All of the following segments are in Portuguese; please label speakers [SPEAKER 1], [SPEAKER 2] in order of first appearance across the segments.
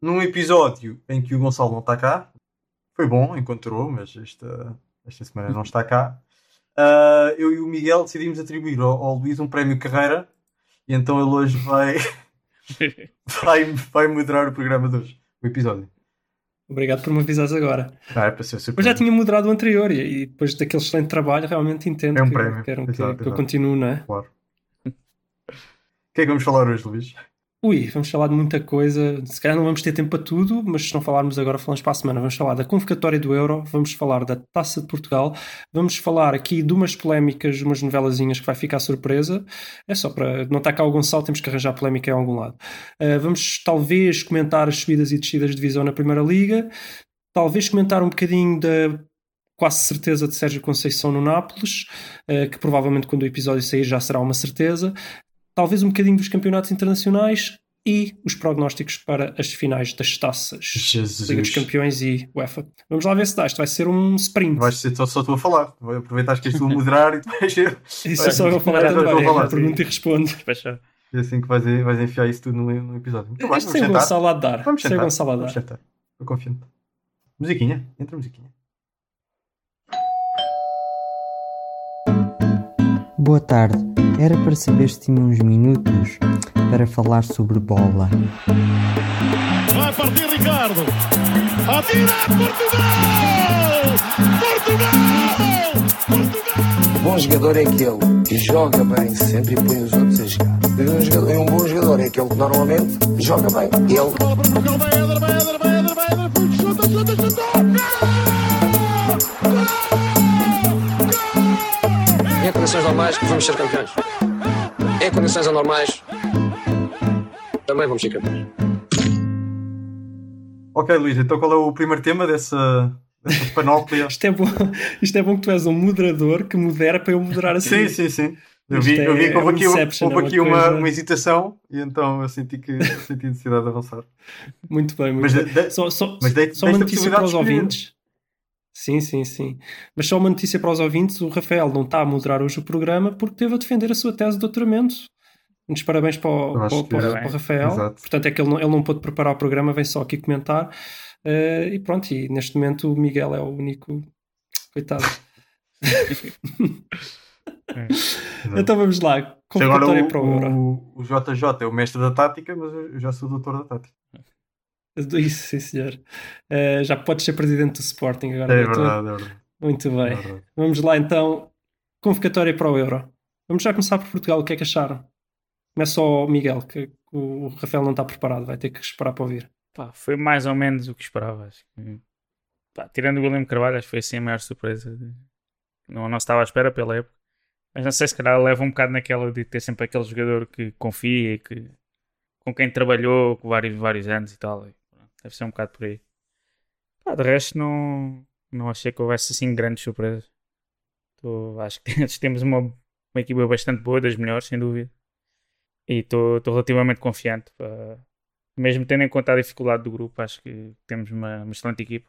[SPEAKER 1] num episódio em que o Gonçalo não está cá. Foi bom, encontrou, mas esta, esta semana não está cá. Uh, eu e o Miguel decidimos atribuir ao, ao Luís um prémio carreira e então ele hoje vai, vai, vai moderar o programa de hoje, o episódio.
[SPEAKER 2] Obrigado por me avisares agora.
[SPEAKER 1] Ah, é para ser
[SPEAKER 2] eu já tinha moderado o anterior e, e depois daquele excelente trabalho realmente entendo
[SPEAKER 1] É um
[SPEAKER 2] que,
[SPEAKER 1] prémio.
[SPEAKER 2] queiram que,
[SPEAKER 1] Exato,
[SPEAKER 2] que eu
[SPEAKER 1] exato.
[SPEAKER 2] continue, não é?
[SPEAKER 1] Claro. O que é que vamos falar hoje, Luís?
[SPEAKER 2] Ui, vamos falar de muita coisa. Se calhar não vamos ter tempo para tudo, mas se não falarmos agora, falamos para a semana. Vamos falar da convocatória do Euro, vamos falar da Taça de Portugal, vamos falar aqui de umas polémicas, de umas novelazinhas que vai ficar surpresa. É só para. Não está cá o Gonçalo, temos que arranjar polémica em algum lado. Uh, vamos talvez comentar as subidas e descidas de divisão na Primeira Liga, talvez comentar um bocadinho da quase certeza de Sérgio Conceição no Nápoles, uh, que provavelmente quando o episódio sair já será uma certeza talvez um bocadinho dos campeonatos internacionais e os prognósticos para as finais das taças.
[SPEAKER 1] Jesus.
[SPEAKER 2] Liga dos Campeões e UEFA. Vamos lá ver se dá. Isto vai ser um sprint.
[SPEAKER 1] Vais ser só, só tu a falar. Vou aproveitar que és tu a moderar e depois eu.
[SPEAKER 2] Isso é só eu falar
[SPEAKER 1] estou
[SPEAKER 2] também.
[SPEAKER 1] falar,
[SPEAKER 2] Eu pergunto e respondo.
[SPEAKER 3] Fecha.
[SPEAKER 1] É assim que vais, vais enfiar isso tudo no, no episódio. Muito bem,
[SPEAKER 2] Este
[SPEAKER 1] vamos sentar. Vamos sentar.
[SPEAKER 2] Gonçalo a
[SPEAKER 1] Vamos sentar. Estou confiante. Musiquinha. Entra a musiquinha.
[SPEAKER 4] Boa tarde. Era para saber se tinha uns minutos para falar sobre bola.
[SPEAKER 5] Vai partir Ricardo. Atira Portugal! Portugal! Portugal!
[SPEAKER 6] bom jogador é aquele que joga bem sempre e põe os outros a jogar. E um, jogador- um bom jogador é aquele que normalmente joga bem. Ele
[SPEAKER 5] Bola para Portugal, vai Éder, vai Éder, vai Éder, vai puxa, chuta, chuta, chuta!
[SPEAKER 6] Em condições normais vamos ser campeões. Em condições anormais também vamos ser campeões.
[SPEAKER 1] Ok, Luís, então qual é o primeiro tema dessa, dessa panóplia?
[SPEAKER 2] Isto é, bom, isto é bom que tu és um moderador que modera para eu moderar assim.
[SPEAKER 1] sim, sim, sim. Eu vi, eu vi
[SPEAKER 2] é-
[SPEAKER 1] que houve aqui, houve
[SPEAKER 2] é
[SPEAKER 1] aqui
[SPEAKER 2] uma
[SPEAKER 1] uma, hesitação e então eu senti que senti necessidade de avançar.
[SPEAKER 2] Muito bem, muito
[SPEAKER 1] Mas
[SPEAKER 2] bem.
[SPEAKER 1] de- de-
[SPEAKER 2] só só,
[SPEAKER 1] mas dei-
[SPEAKER 2] só uma notícia para os
[SPEAKER 1] de
[SPEAKER 2] ouvintes. Sim, sim, sim. Mas só uma notícia para os ouvintes: o Rafael não está a moderar hoje o programa porque teve a defender a sua tese de doutoramento. Muitos parabéns para o, para, o- para o Rafael.
[SPEAKER 1] Exato.
[SPEAKER 2] Portanto, é que ele não, ele não pôde preparar o programa, vem só aqui comentar. Eh, e pronto, e neste momento o Miguel é o único. Coitado. então vamos lá.
[SPEAKER 1] Agora
[SPEAKER 2] Convocatória para o Euro.
[SPEAKER 1] o, o, o JJ é o mestre da tática, mas eu já sou o doutor da tática.
[SPEAKER 2] Isso, sim, senhor. Eh, já podes ser presidente do Sporting agora.
[SPEAKER 1] É
[SPEAKER 2] doutor.
[SPEAKER 1] verdade, é verdade.
[SPEAKER 2] Muito bem.
[SPEAKER 1] É verdade.
[SPEAKER 2] Vamos lá então. Convocatória para o Euro. Vamos já começar por Portugal. O que é que acharam? Começa só o Miguel, que o Rafael não está preparado. Vai ter que esperar para ouvir.
[SPEAKER 3] Pá, foi mais ou menos o que esperava. Acho que, pá, tirando o William Carvalho, acho que foi assim a maior surpresa. de- Não, não estava à espera pela época. Mas não sei se calhar leva um bocado naquela de ter sempre aquele jogador que confia e que com quem trabalhou com vários, vários anos e tal. E, deve ser um bocado por aí. Pá, de resto não, não achei que houvesse assim grandes surpresas. Tô- acho que temos uma, uma equipa bastante boa, das melhores, sem dúvida. E estou relativamente confiante. pá. mesmo tendo em conta a dificuldade do grupo, acho que temos uma, uma excelente equipa.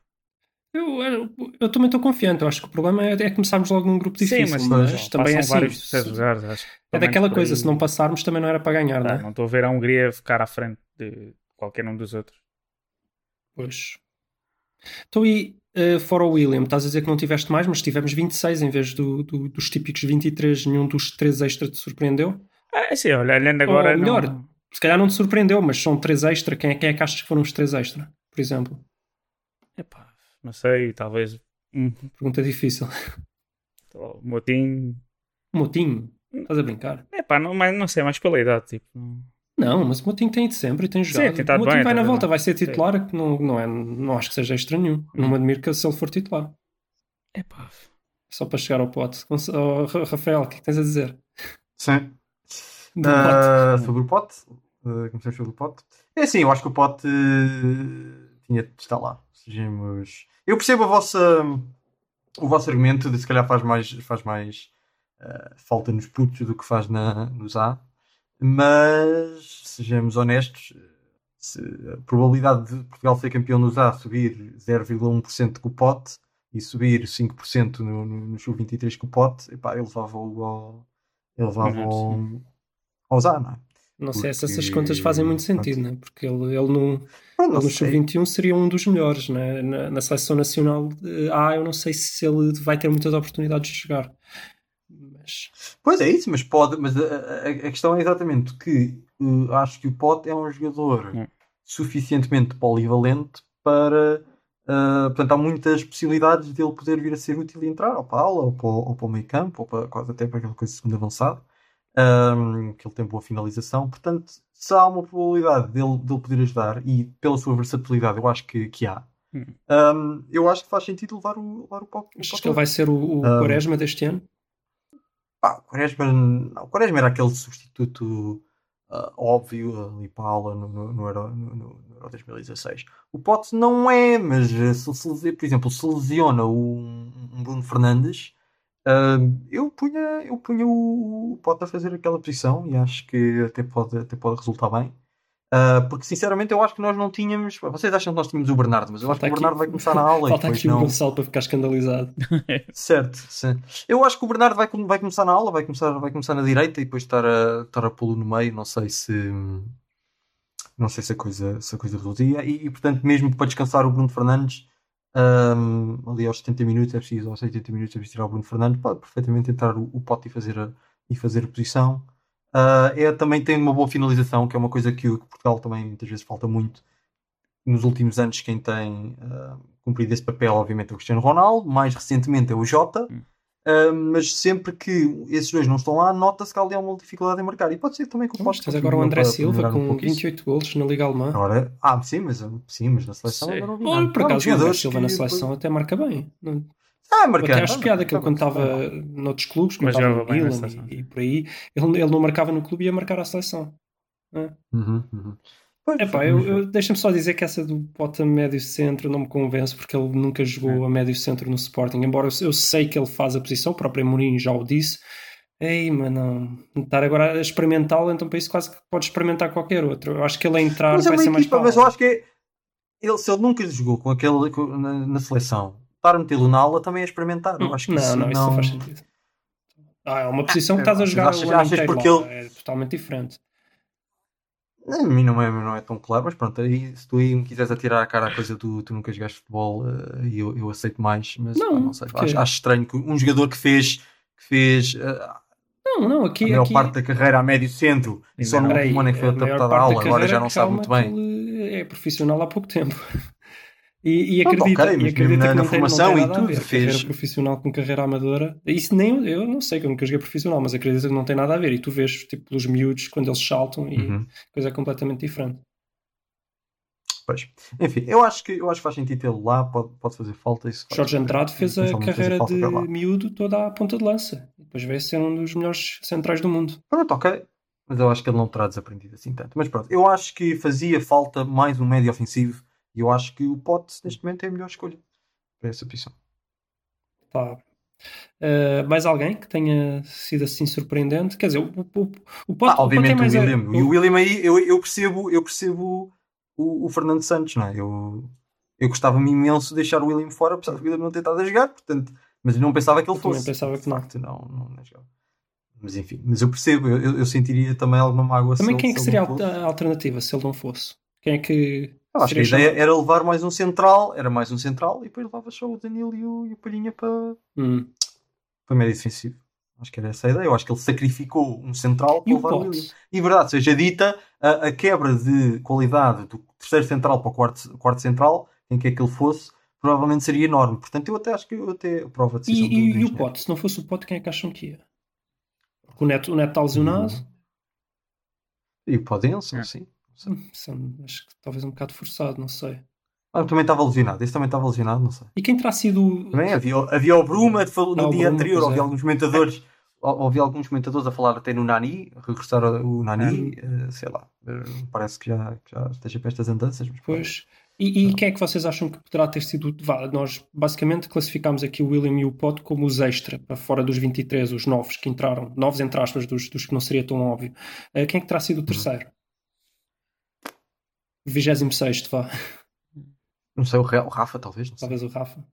[SPEAKER 2] Eu, eu, eu também estou confiante. Eu acho que o problema é, é começarmos logo num grupo difícil. mas, também é assim.
[SPEAKER 3] vários lugares, acho.
[SPEAKER 2] É daquela coisa,
[SPEAKER 3] aí.
[SPEAKER 2] se não passarmos também não era para ganhar,
[SPEAKER 3] Pá,
[SPEAKER 2] não é?
[SPEAKER 3] não estou a ver a Hungria ficar à frente de qualquer um dos outros.
[SPEAKER 2] Pois. Então, e eh, fora o William, estás a dizer que não tiveste mais, mas tivemos 26 em vez do, do- dos típicos 23. Nenhum dos três extra te surpreendeu?
[SPEAKER 3] Ah, sim, olha, olhando agora.
[SPEAKER 2] Ou melhor,
[SPEAKER 3] não-
[SPEAKER 2] se calhar não te surpreendeu, mas são três extra. Quem é, quem é que achas que foram os três extra, por exemplo?
[SPEAKER 3] Epá, não sei, talvez.
[SPEAKER 2] Pergunta difícil.
[SPEAKER 3] o Motinho.
[SPEAKER 2] Motinho, estás a brincar?
[SPEAKER 3] Epá, não, mas não sei, mais pela idade. Tipo, não-
[SPEAKER 2] Não, mas o Motinho tem ido sempre e tem jogado.
[SPEAKER 3] tem estado
[SPEAKER 2] o Motinho
[SPEAKER 3] bem,
[SPEAKER 2] vai
[SPEAKER 3] tá
[SPEAKER 2] na volta, vai ser titular, que não, não, é, não acho que seja extra nenhum. Não me admiro que se ele for titular.
[SPEAKER 3] Epá,
[SPEAKER 2] Só para chegar ao pote. Oh, Ra- Rafael, o que é que tens a dizer?
[SPEAKER 1] Sim.
[SPEAKER 2] Do
[SPEAKER 1] Ah,
[SPEAKER 2] pote.
[SPEAKER 1] sobre o pote. Uh, comecei pelo pote. É assim, eu acho que o pote uh, tinha de estar lá. Sejamos. Eu percebo a vossa, o vosso argumento de se calhar faz mais, faz mais uh, falta nos putos do que faz na, nos A, mas sejamos honestos. Se a probabilidade de Portugal ser campeão nos A subir 0,1% com o pote e subir 5% no, no, no Sub-23 com o pote, epá, ele levava-o ao, ele levava
[SPEAKER 3] Uhum,
[SPEAKER 1] ao, aos A, não é?
[SPEAKER 2] Não sei se essas contas fazem muito sentido, né? porque ele, ele, no, ele no
[SPEAKER 1] sei.
[SPEAKER 2] Sub-21 seria um dos melhores. Né? Na, na seleção nacional eh, A, eu não sei se ele vai ter muitas oportunidades de jogar. Mas
[SPEAKER 1] Pois é isso, mas pode. Mas a, a- a questão é exatamente que uh, acho que o Pote é um jogador
[SPEAKER 3] Hum.
[SPEAKER 1] suficientemente polivalente para. uh, portanto, há muitas possibilidades dele poder vir a ser útil e entrar ou para a aula, ou para, o- ou para o meio campo, ou para, quase até para aquela coisa de segundo avançado, um, que ele tem boa finalização. Portanto, se há uma probabilidade dele, dele poder ajudar, e pela sua versatilidade, eu acho que, que há.
[SPEAKER 3] Hum.
[SPEAKER 1] um, eu acho que faz sentido levar o, levar o Pote. o
[SPEAKER 2] achas
[SPEAKER 1] Pote
[SPEAKER 2] que ele vai ser o, o
[SPEAKER 1] Ah.
[SPEAKER 2] Quaresma deste ano?
[SPEAKER 1] Pá, o Quaresma, não, Quaresma era aquele substituto ah, óbvio ali para a aula no, no, no, Euro, no, Euro 2016. O Pote não é, mas eh, se, se, por exemplo, se lesiona um, um Bruno Fernandes, ah, eu punha, eu punha o, o Pote a fazer aquela posição e acho que até pode, até pode resultar bem. Ah, porque sinceramente eu acho que nós não tínhamos. Vocês acham que nós tínhamos o Bernardo, mas eu acho
[SPEAKER 2] Falta
[SPEAKER 1] que o
[SPEAKER 2] aqui-
[SPEAKER 1] Bernardo vai começar na aula e
[SPEAKER 2] Falta
[SPEAKER 1] depois
[SPEAKER 2] aqui o
[SPEAKER 1] não.
[SPEAKER 2] Gonçalo para ficar escandalizado.
[SPEAKER 1] Certo, sim. Eu acho que o Bernardo vai, vai começar na aula, vai começar, vai começar na direita e depois estar a, estar a pô-lo no meio. Não sei se. Não sei se a coisa, se a coisa reduzia. E, e, portanto, mesmo para descansar o Bruno Fernandes, hum, ali aos 70 minutos é preciso, aos 80 minutos é preciso tirar o Bruno Fernandes, pode perfeitamente entrar o, o pote e fazer a, e fazer a posição. Ah, é, também tem uma boa finalização, que é uma coisa que, o- que Portugal também muitas vezes falta muito. Nos últimos anos, quem tem ah, cumprido esse papel, obviamente, é o Cristiano Ronaldo, mais recentemente é o Jota.
[SPEAKER 3] Hum.
[SPEAKER 1] Ah, mas sempre que esses dois não estão lá, nota-se que ali há uma dificuldade em marcar. E pode ser também que o
[SPEAKER 2] Mas
[SPEAKER 1] Pote
[SPEAKER 2] tens agora o André Silva
[SPEAKER 1] um
[SPEAKER 2] com
[SPEAKER 1] isso.
[SPEAKER 2] 28 golos na Liga Alemã.
[SPEAKER 1] Agora, ah, sim, mas, sim, mas na seleção
[SPEAKER 3] Sim.
[SPEAKER 1] ainda não vi nada.
[SPEAKER 2] por acaso, o André Silva na seleção até marca bem. Não-
[SPEAKER 1] Ah, marcando.
[SPEAKER 2] até acho piada que ele, quando estava noutros clubes, quando
[SPEAKER 3] Mas
[SPEAKER 2] estava no Milan e, e por aí, ele, ele não marcava no clube e ia marcar à seleção.
[SPEAKER 1] Uhum, uhum. Pois,
[SPEAKER 2] Epá, eu, eu, deixa-me só dizer que essa do Pota médio centro não me convence porque ele nunca jogou a médio centro no Sporting, embora eu, eu sei que ele faz a posição, o próprio Mourinho já o disse. Ei, mas não, estar agora a experimentá-lo, então para isso quase que pode experimentar qualquer outro. Eu acho que ele a entrar
[SPEAKER 1] Mas é
[SPEAKER 2] vai
[SPEAKER 1] uma
[SPEAKER 2] ser mais
[SPEAKER 1] equipa,
[SPEAKER 2] para
[SPEAKER 1] mas
[SPEAKER 2] a
[SPEAKER 1] eu acho que é- ele, se ele nunca jogou com aquele, com- na, na seleção, estar a metê-lo na aula também é experimentar. Eu acho que
[SPEAKER 2] não,
[SPEAKER 1] isso
[SPEAKER 2] não, isso não faz sentido. Ah, é uma posição que
[SPEAKER 1] é,
[SPEAKER 2] estás a jogar
[SPEAKER 1] achas-
[SPEAKER 2] o ano
[SPEAKER 1] achas
[SPEAKER 2] inteiro
[SPEAKER 1] porque ele-
[SPEAKER 2] é totalmente diferente.
[SPEAKER 1] A mim não é, não é tão claro, mas pronto, aí, se tu aí me quiseres atirar a cara a coisa do tu nunca jogaste futebol, eh, eu, eu aceito mais, mas
[SPEAKER 2] Não,
[SPEAKER 1] pá, não sei,
[SPEAKER 2] porque-
[SPEAKER 1] acho, acho estranho que um jogador que fez, que fez eh,
[SPEAKER 2] Não, não,
[SPEAKER 1] a
[SPEAKER 2] aqui,
[SPEAKER 1] maior
[SPEAKER 2] aqui
[SPEAKER 1] parte da carreira a médio centro e só no último ano é que foi
[SPEAKER 2] a
[SPEAKER 1] adaptado à aula, agora já não sabe muito bem.
[SPEAKER 2] é profissional há pouco tempo. E, e
[SPEAKER 1] Não,
[SPEAKER 2] acredita,
[SPEAKER 1] ok,
[SPEAKER 2] e acredita
[SPEAKER 1] na-
[SPEAKER 2] que não tem, não
[SPEAKER 1] formação
[SPEAKER 2] tem
[SPEAKER 1] e tudo,
[SPEAKER 2] ver.
[SPEAKER 1] fez-
[SPEAKER 2] Carreira profissional com carreira amadora. Isso nem eu, não sei, que eu nunca joguei profissional, mas acredito que não tem nada a ver. E tu vês, tipo, pelos miúdos, quando eles saltam, e
[SPEAKER 1] Uhum.
[SPEAKER 2] coisa é completamente diferente.
[SPEAKER 1] Pois. Enfim, eu acho que eu acho que faz sentido tê-lo lá, pode, pode fazer falta. Isso
[SPEAKER 2] Jorge Andrade fez a carreira de miúdo toda à ponta de lança. Depois veio ser um dos melhores centrais do mundo.
[SPEAKER 1] Pronto, ok. Mas eu acho que ele não terá desaprendido assim tanto. Mas pronto, eu acho que fazia falta mais um médio ofensivo e eu acho que o Pote neste momento é a melhor escolha para essa posição.
[SPEAKER 2] Pá. Uh, mais alguém que tenha sido assim surpreendente? Quer dizer, o, o, o, o Pote,
[SPEAKER 1] Ah, obviamente
[SPEAKER 2] o
[SPEAKER 1] o
[SPEAKER 2] Pote é mais
[SPEAKER 1] William.
[SPEAKER 2] a-
[SPEAKER 1] E o William aí, eu, eu percebo, eu percebo o, o Fernando Santos, não é? Eu, eu gostava-me imenso de deixar o William fora, apesar do William não ter estado a jogar, portanto, mas eu não pensava que ele
[SPEAKER 2] Eu também
[SPEAKER 1] fosse.
[SPEAKER 2] pensava que
[SPEAKER 1] facto, não. Não, não jogava. Mas enfim, mas eu percebo, eu, eu- sentiria também alguma mágoa
[SPEAKER 2] Também
[SPEAKER 1] se
[SPEAKER 2] quem é que
[SPEAKER 1] se
[SPEAKER 2] seria a alternativa se ele não fosse? Quem é que.
[SPEAKER 1] Eu acho que a ideia era levar mais um central, era mais um central e depois levava só o Danilo e o, e o Palhinha para,
[SPEAKER 2] Hum.
[SPEAKER 1] para médio defensivo. Acho que era essa a ideia. Eu acho que ele sacrificou um central para
[SPEAKER 2] E o
[SPEAKER 1] levar o William.
[SPEAKER 2] Pote?
[SPEAKER 1] E verdade, seja dita, a, a quebra de qualidade do terceiro central para o quarto, quarto central, em que é que ele fosse, provavelmente seria enorme. Portanto, eu até acho que eu até aprovo a
[SPEAKER 2] E,
[SPEAKER 1] decisão do,
[SPEAKER 2] e-
[SPEAKER 1] do
[SPEAKER 2] e o
[SPEAKER 1] engenheiro.
[SPEAKER 2] Pote? Se não fosse o Pote, quem é que acham que ia? Porque o Neto, o Neto está lesionado.
[SPEAKER 1] E o Podense,
[SPEAKER 3] É.
[SPEAKER 1] sim.
[SPEAKER 2] Acho que talvez um bocado forçado, não sei.
[SPEAKER 1] Ah, também estava lesionado. Esse também estava lesionado, não sei.
[SPEAKER 2] E quem terá sido.
[SPEAKER 1] Também havia, havia o Bruma no
[SPEAKER 2] Ah,
[SPEAKER 1] dia
[SPEAKER 2] Bruma,
[SPEAKER 1] anterior, ouvi
[SPEAKER 2] é.
[SPEAKER 1] alguns comentadores. ou- Ouvi alguns comentadores a falar até no Nani, regressar o Nani, eh, sei lá, eh, parece que já, que já esteja para estas andanças. Mas
[SPEAKER 2] Pois. E, e quem é que vocês acham que poderá ter sido. Vá, nós basicamente classificámos aqui o William e o Pote como os extra, para fora dos 23, os novos que entraram, novos entre aspas, dos, dos que não seria tão óbvio. Eh, quem é que terá sido o terceiro? 26, vá.
[SPEAKER 1] Não sei, o Ra- o Rafa talvez, não sei.
[SPEAKER 2] Talvez o Rafa.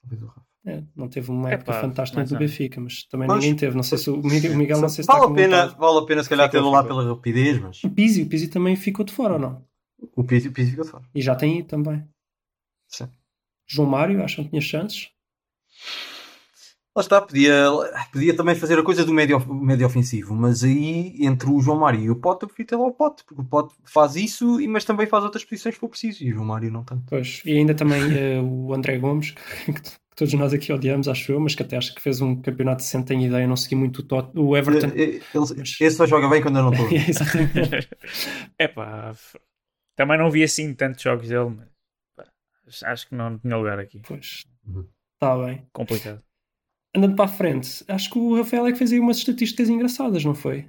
[SPEAKER 1] Talvez o Rafa.
[SPEAKER 2] É, não teve uma época
[SPEAKER 3] Epá,
[SPEAKER 2] fantástica
[SPEAKER 3] mas
[SPEAKER 2] do. Benfica, mas também
[SPEAKER 1] Pois.
[SPEAKER 2] ninguém teve. Não sei se o Miguel, o Miguel não sei se
[SPEAKER 1] vale,
[SPEAKER 2] está
[SPEAKER 1] a pena, vale a pena, se calhar,
[SPEAKER 3] Ficou,
[SPEAKER 1] tê-lo lá
[SPEAKER 3] ficou.
[SPEAKER 1] pela rapidez, mas
[SPEAKER 2] O Pizzi, o Pizzi também ficou de fora ou não?
[SPEAKER 1] o Pizzi, o Pizzi fica de fora.
[SPEAKER 2] E já tem ido também.
[SPEAKER 1] Sim.
[SPEAKER 2] João Mário, acham que tinha chances?
[SPEAKER 1] Lá está, podia, podia também fazer a coisa do médio, médio ofensivo, mas aí entre o João Mário e o Pote, eu prefiro ter lá o Pote, porque o Pote faz isso, e- mas também faz outras posições que for preciso, e o João Mário não tanto.
[SPEAKER 2] Pois. E ainda também eh, o André Gomes, que, todos nós aqui odiamos, acho eu, mas que até acho que fez um campeonato decente, tem ideia, não segui muito o, Tot, o Everton.
[SPEAKER 1] Eh, eh, ele-
[SPEAKER 2] Mas-
[SPEAKER 1] Esse só joga bem quando eu não estou.
[SPEAKER 2] Exatamente.
[SPEAKER 3] Epá, f- também não vi assim tantos jogos dele, mas pá, acho que não tinha lugar aqui.
[SPEAKER 2] Pois.
[SPEAKER 1] Uhum.
[SPEAKER 2] Está bem.
[SPEAKER 3] Complicado.
[SPEAKER 2] Andando para a frente, acho que o Rafael é que fez aí umas estatísticas engraçadas, não foi?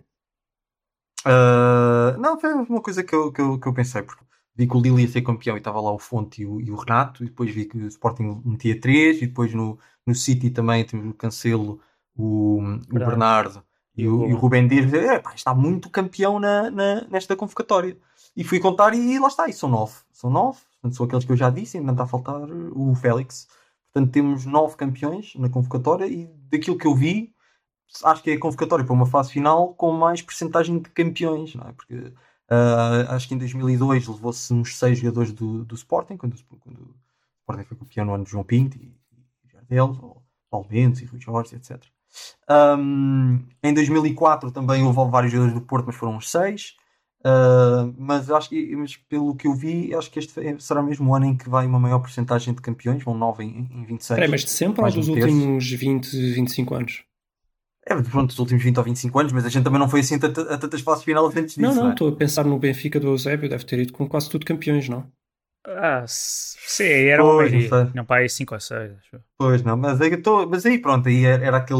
[SPEAKER 1] Ah, não, foi uma coisa que eu, que, eu, que eu pensei, porque vi que o Lille ia ser campeão e estava lá o Fonte e o, e o Renato, e depois vi que o Sporting metia três, e depois no, no City também temos o Cancelo, o, o
[SPEAKER 3] Bernardo.
[SPEAKER 1] E o, e o Rubem Dias. É, pá, está muito campeão na, na- nesta convocatória. E fui contar e lá está, e são nove. São nove, portanto, são aqueles que eu já disse, ainda está a faltar o Félix. Portanto, temos nove campeões na convocatória e daquilo que eu vi, acho que é a convocatória para uma fase final com mais percentagem de campeões, não é? Porque ah, acho que em 2002 levou-se uns seis jogadores do, do Sporting, quando, quando o Sporting foi campeão no ano de João Pinto e, Jardel, ou Paulo Bento e Rui Jorge, etc. Ahm, em 2004 também houve vários jogadores do Porto, mas foram uns seis. Ah, mas acho que, mas pelo que eu vi, acho que este é- será mesmo o ano em que vai uma maior porcentagem de campeões, vão 9 em, em 26.
[SPEAKER 2] Peraí, mas de sempre ou dos
[SPEAKER 1] um
[SPEAKER 2] últimos 20, 25 anos?
[SPEAKER 1] É, pronto, dos últimos 20 ou 25 anos, mas a gente também não foi assim a, a tantas fases final antes disso.
[SPEAKER 2] Não, não,
[SPEAKER 1] é?
[SPEAKER 2] estou a pensar no Benfica do Eusébio, deve ter ido com quase tudo campeões, não?
[SPEAKER 3] Ah, sim, era uma
[SPEAKER 1] não
[SPEAKER 3] maioria.
[SPEAKER 1] sei.
[SPEAKER 3] Não, pá, aí 5 ou 6, acho eu.
[SPEAKER 1] Pois não, mas aí, tô- mas aí pronto, aí era, era aquele.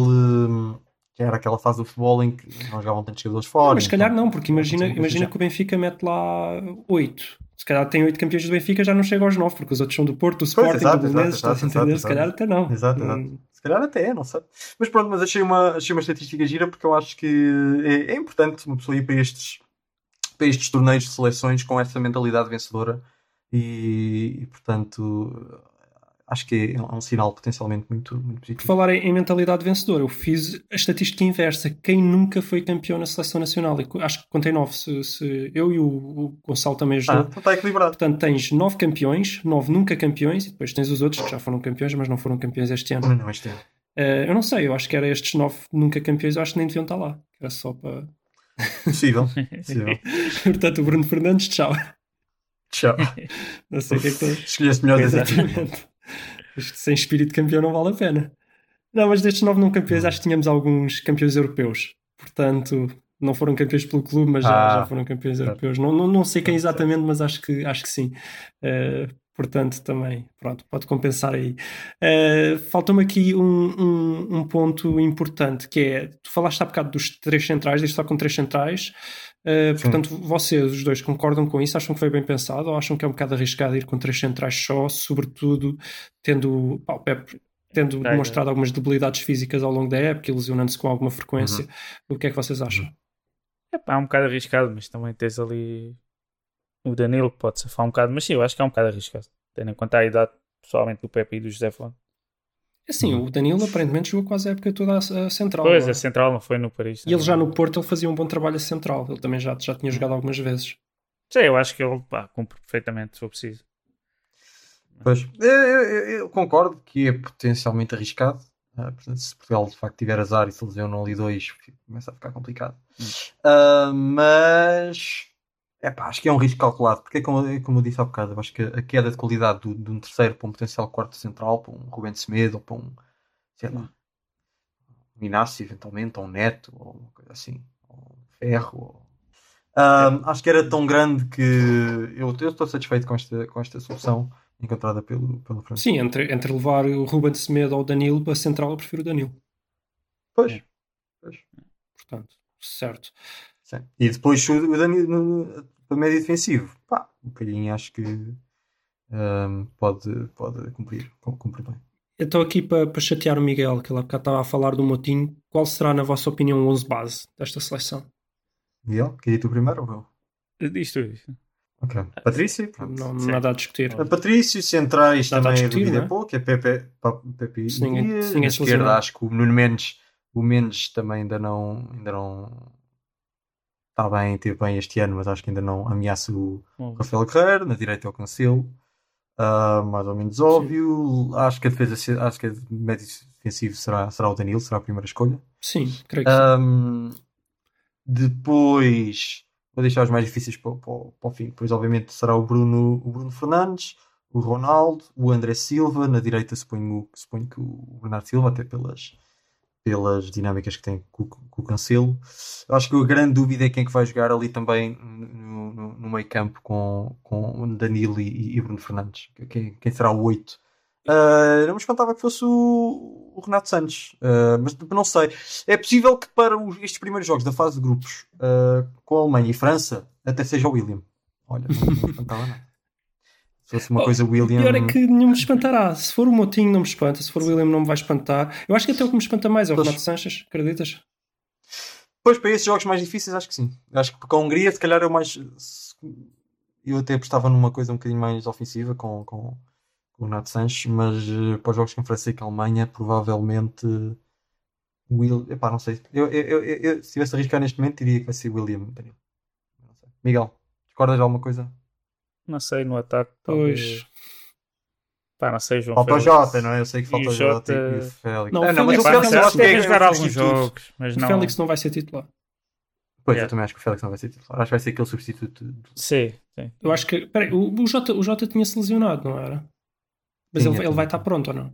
[SPEAKER 1] Já Era aquela fase do futebol em que não jogavam tantos jogadores fora.
[SPEAKER 2] mas se calhar
[SPEAKER 1] então-
[SPEAKER 2] não, porque imagina,
[SPEAKER 1] então,
[SPEAKER 2] imagina que o Benfica mete lá 8. Se calhar tem 8 campeões do Benfica, já não chega aos 9, porque os outros são do Porto, do Sporting,
[SPEAKER 1] exato,
[SPEAKER 2] do Belenenses, estás a entender?
[SPEAKER 1] exato,
[SPEAKER 2] Se calhar até não.
[SPEAKER 1] Exato, exato.
[SPEAKER 2] Hum,
[SPEAKER 1] Se calhar até, não sei. Mas pronto, mas achei uma, achei uma estatística gira porque eu acho que é, é importante uma pessoa ir para estes, para estes torneios de seleções com essa mentalidade vencedora e, e, portanto acho que é um sinal potencialmente muito, muito
[SPEAKER 2] Por
[SPEAKER 1] positivo.
[SPEAKER 2] falar em, mentalidade vencedora, eu fiz a estatística inversa. Quem nunca foi campeão na seleção nacional? Acho que contei 9. Se, se eu e o, o Gonçalo também
[SPEAKER 1] Ah,
[SPEAKER 2] ajudou.
[SPEAKER 1] então está equilibrado.
[SPEAKER 2] Portanto, tens 9 campeões, 9 nunca campeões, e depois tens os outros que já foram campeões, mas não foram campeões este ano.
[SPEAKER 1] Não, não, este é.
[SPEAKER 2] Eh, eu não sei, eu acho que era estes 9 nunca campeões, eu acho que nem deviam estar lá. Era só para.
[SPEAKER 1] Possível. possível.
[SPEAKER 2] Portanto, o Bruno Fernandes, tchau.
[SPEAKER 1] Tchau.
[SPEAKER 2] Não sei o que é que estou.
[SPEAKER 1] Escolheste melhor.
[SPEAKER 2] Exatamente. Acho que sem espírito campeão não vale a pena. Não, mas destes nove não campeões, acho que tínhamos alguns campeões europeus. Portanto, não foram campeões pelo clube, mas já,
[SPEAKER 1] Ah,
[SPEAKER 2] já foram campeões
[SPEAKER 1] certo.
[SPEAKER 2] europeus. Não, não, não sei quem exatamente, mas acho que, acho que sim. Eh, portanto, também, pronto, pode compensar aí. Eh, Falta-me aqui um, um, um ponto importante, que é, tu falaste há bocado dos três centrais, disto só com três centrais, Uh,
[SPEAKER 1] Sim.
[SPEAKER 2] portanto, vocês, os dois, concordam com isso? Acham que foi bem pensado ou acham que é um bocado arriscado ir com três centrais só, sobretudo tendo pá, o Pep tendo
[SPEAKER 3] É,
[SPEAKER 2] demonstrado algumas debilidades físicas ao longo da época e lesionando-se com alguma frequência?
[SPEAKER 1] Uhum.
[SPEAKER 2] O que é que vocês acham?
[SPEAKER 3] É pá, é um bocado arriscado, mas também tens ali o Danilo que pode safar um bocado, mas sim, eu acho que é um bocado arriscado. Tendo em conta a idade, pessoalmente, do Pepe e do José Flávio.
[SPEAKER 2] Assim, o Danilo aparentemente jogou quase a época toda a, central.
[SPEAKER 3] Pois,
[SPEAKER 2] não é?
[SPEAKER 3] a central não foi no Paris.
[SPEAKER 2] E ele já no Porto ele fazia um bom trabalho a central. Ele também já, já tinha jogado algumas vezes.
[SPEAKER 3] Sim, eu acho que ele pá, cumpre perfeitamente se for preciso.
[SPEAKER 1] Pois, eu, eu- eu concordo que é potencialmente arriscado. Portanto, se Portugal de facto tiver azar e se lesionam ali dois, começa a ficar complicado. Ah, mas é acho que é um risco calculado, porque é como, é como eu disse há bocado, acho que a queda de qualidade do- de um terceiro para um potencial quarto central, para um Rubén Semedo ou para um sei lá, um Inácio eventualmente, ou um Neto, ou uma coisa assim, ou um Ferro. ou- Ah, acho que era tão grande que eu, eu estou satisfeito com esta, com esta solução encontrada pelo, pelo Francisco.
[SPEAKER 2] Sim, entre, entre levar o Ruben Semedo ou o Danilo para a central, eu prefiro o Danilo.
[SPEAKER 1] Pois.
[SPEAKER 2] Portanto, certo.
[SPEAKER 1] Sim. E depois o Dani no, para médio defensivo, pá, um bocadinho acho que ahm, pode, pode cumprir, cumprir bem.
[SPEAKER 2] Eu estou aqui para, para chatear o Miguel, que ele há bocado estava a falar do Motinho. Qual será, na vossa opinião, o 11 base desta seleção?
[SPEAKER 1] Miguel, queria tu primeiro ou eu?
[SPEAKER 3] Diz tu, diz.
[SPEAKER 1] Ok. Patrício? Pronto.
[SPEAKER 2] Não,
[SPEAKER 3] Sim.
[SPEAKER 2] nada a discutir.
[SPEAKER 1] A Patrício, centrais
[SPEAKER 2] Nada
[SPEAKER 1] também a
[SPEAKER 2] discutir, é?
[SPEAKER 1] é pouco, é Pepe, Pepe
[SPEAKER 2] Se ninguém- se ninguém
[SPEAKER 1] esquerda acho que o Nuno Mendes, o Mendes também ainda não, ainda não está bem, teve bem este ano, mas acho que ainda não ameaça o
[SPEAKER 3] Bom,
[SPEAKER 1] Rafael Guerreiro, na direita é o Cancelo. Ah, mais ou menos óbvio. Acho que a defesa, acho que a médio defensivo será, será o Danilo, será a primeira escolha.
[SPEAKER 2] Sim, creio que sim.
[SPEAKER 1] Ahm, depois vou deixar os mais difíceis para, para, para o fim. Depois, obviamente, será o Bruno, o Bruno Fernandes, o Ronaldo, o André Silva. Na direita, suponho, suponho que o Bernardo Silva, até pelas, pelas dinâmicas que tem com, o Cancelo. Eu Acho que a grande dúvida é quem é que vai jogar ali também no, no, no meio campo com, com Danilo e, e Bruno Fernandes. Quem, quem será o 8? Ah, não me espantava que fosse o, o Renato Santos, Ah, mas não sei. É possível que para os- estes primeiros jogos da fase de grupos ah, com a Alemanha e França até seja o William. Olha, não não espantava nada. Se fosse uma
[SPEAKER 2] Oh,
[SPEAKER 1] coisa William.
[SPEAKER 2] pior é que nenhum me espantará. Se for o Motinho, não me espanta. Se for o William, não me vai espantar. Eu acho que até o que me espanta mais é o
[SPEAKER 1] Pois.
[SPEAKER 2] Renato Sanches, acreditas?
[SPEAKER 1] Pois, para esses jogos mais difíceis, acho que sim. Acho que com a Hungria, se calhar, o mais. Eu até apostava numa coisa um bocadinho mais ofensiva com, com, com o Renato Sanches, mas eh, para os jogos com França e com a Alemanha, provavelmente. Will... Epá, não sei. Eu, eu, eu, eu- se tivesse a arriscar neste momento, diria que vai ser William. Daniel. Miguel, discordas de alguma coisa?
[SPEAKER 3] Não sei, no ataque.
[SPEAKER 2] Pois.
[SPEAKER 3] talvez- Pá, não sei, João
[SPEAKER 1] Falta o
[SPEAKER 3] Félix.
[SPEAKER 1] Jota, não é? Eu sei que falta
[SPEAKER 3] o
[SPEAKER 1] o Jota e o Félix.
[SPEAKER 2] Não,
[SPEAKER 1] Ah,
[SPEAKER 2] o
[SPEAKER 1] não, mas
[SPEAKER 2] Félix
[SPEAKER 1] o Félix
[SPEAKER 3] não
[SPEAKER 1] é
[SPEAKER 3] deve jogar alguns jogos, mas
[SPEAKER 2] O
[SPEAKER 3] não.
[SPEAKER 2] Félix não vai ser titular.
[SPEAKER 1] Pois,
[SPEAKER 3] Yeah.
[SPEAKER 1] eu também acho que o Félix não vai ser titular. Acho que vai ser aquele substituto. de-
[SPEAKER 3] Sim, sim.
[SPEAKER 2] Eu acho que. Peraí, o, o, Jota, o Jota tinha-se lesionado, não era? Mas
[SPEAKER 1] Tinha,
[SPEAKER 2] ele, ele
[SPEAKER 1] tinha.
[SPEAKER 2] vai estar pronto ou não?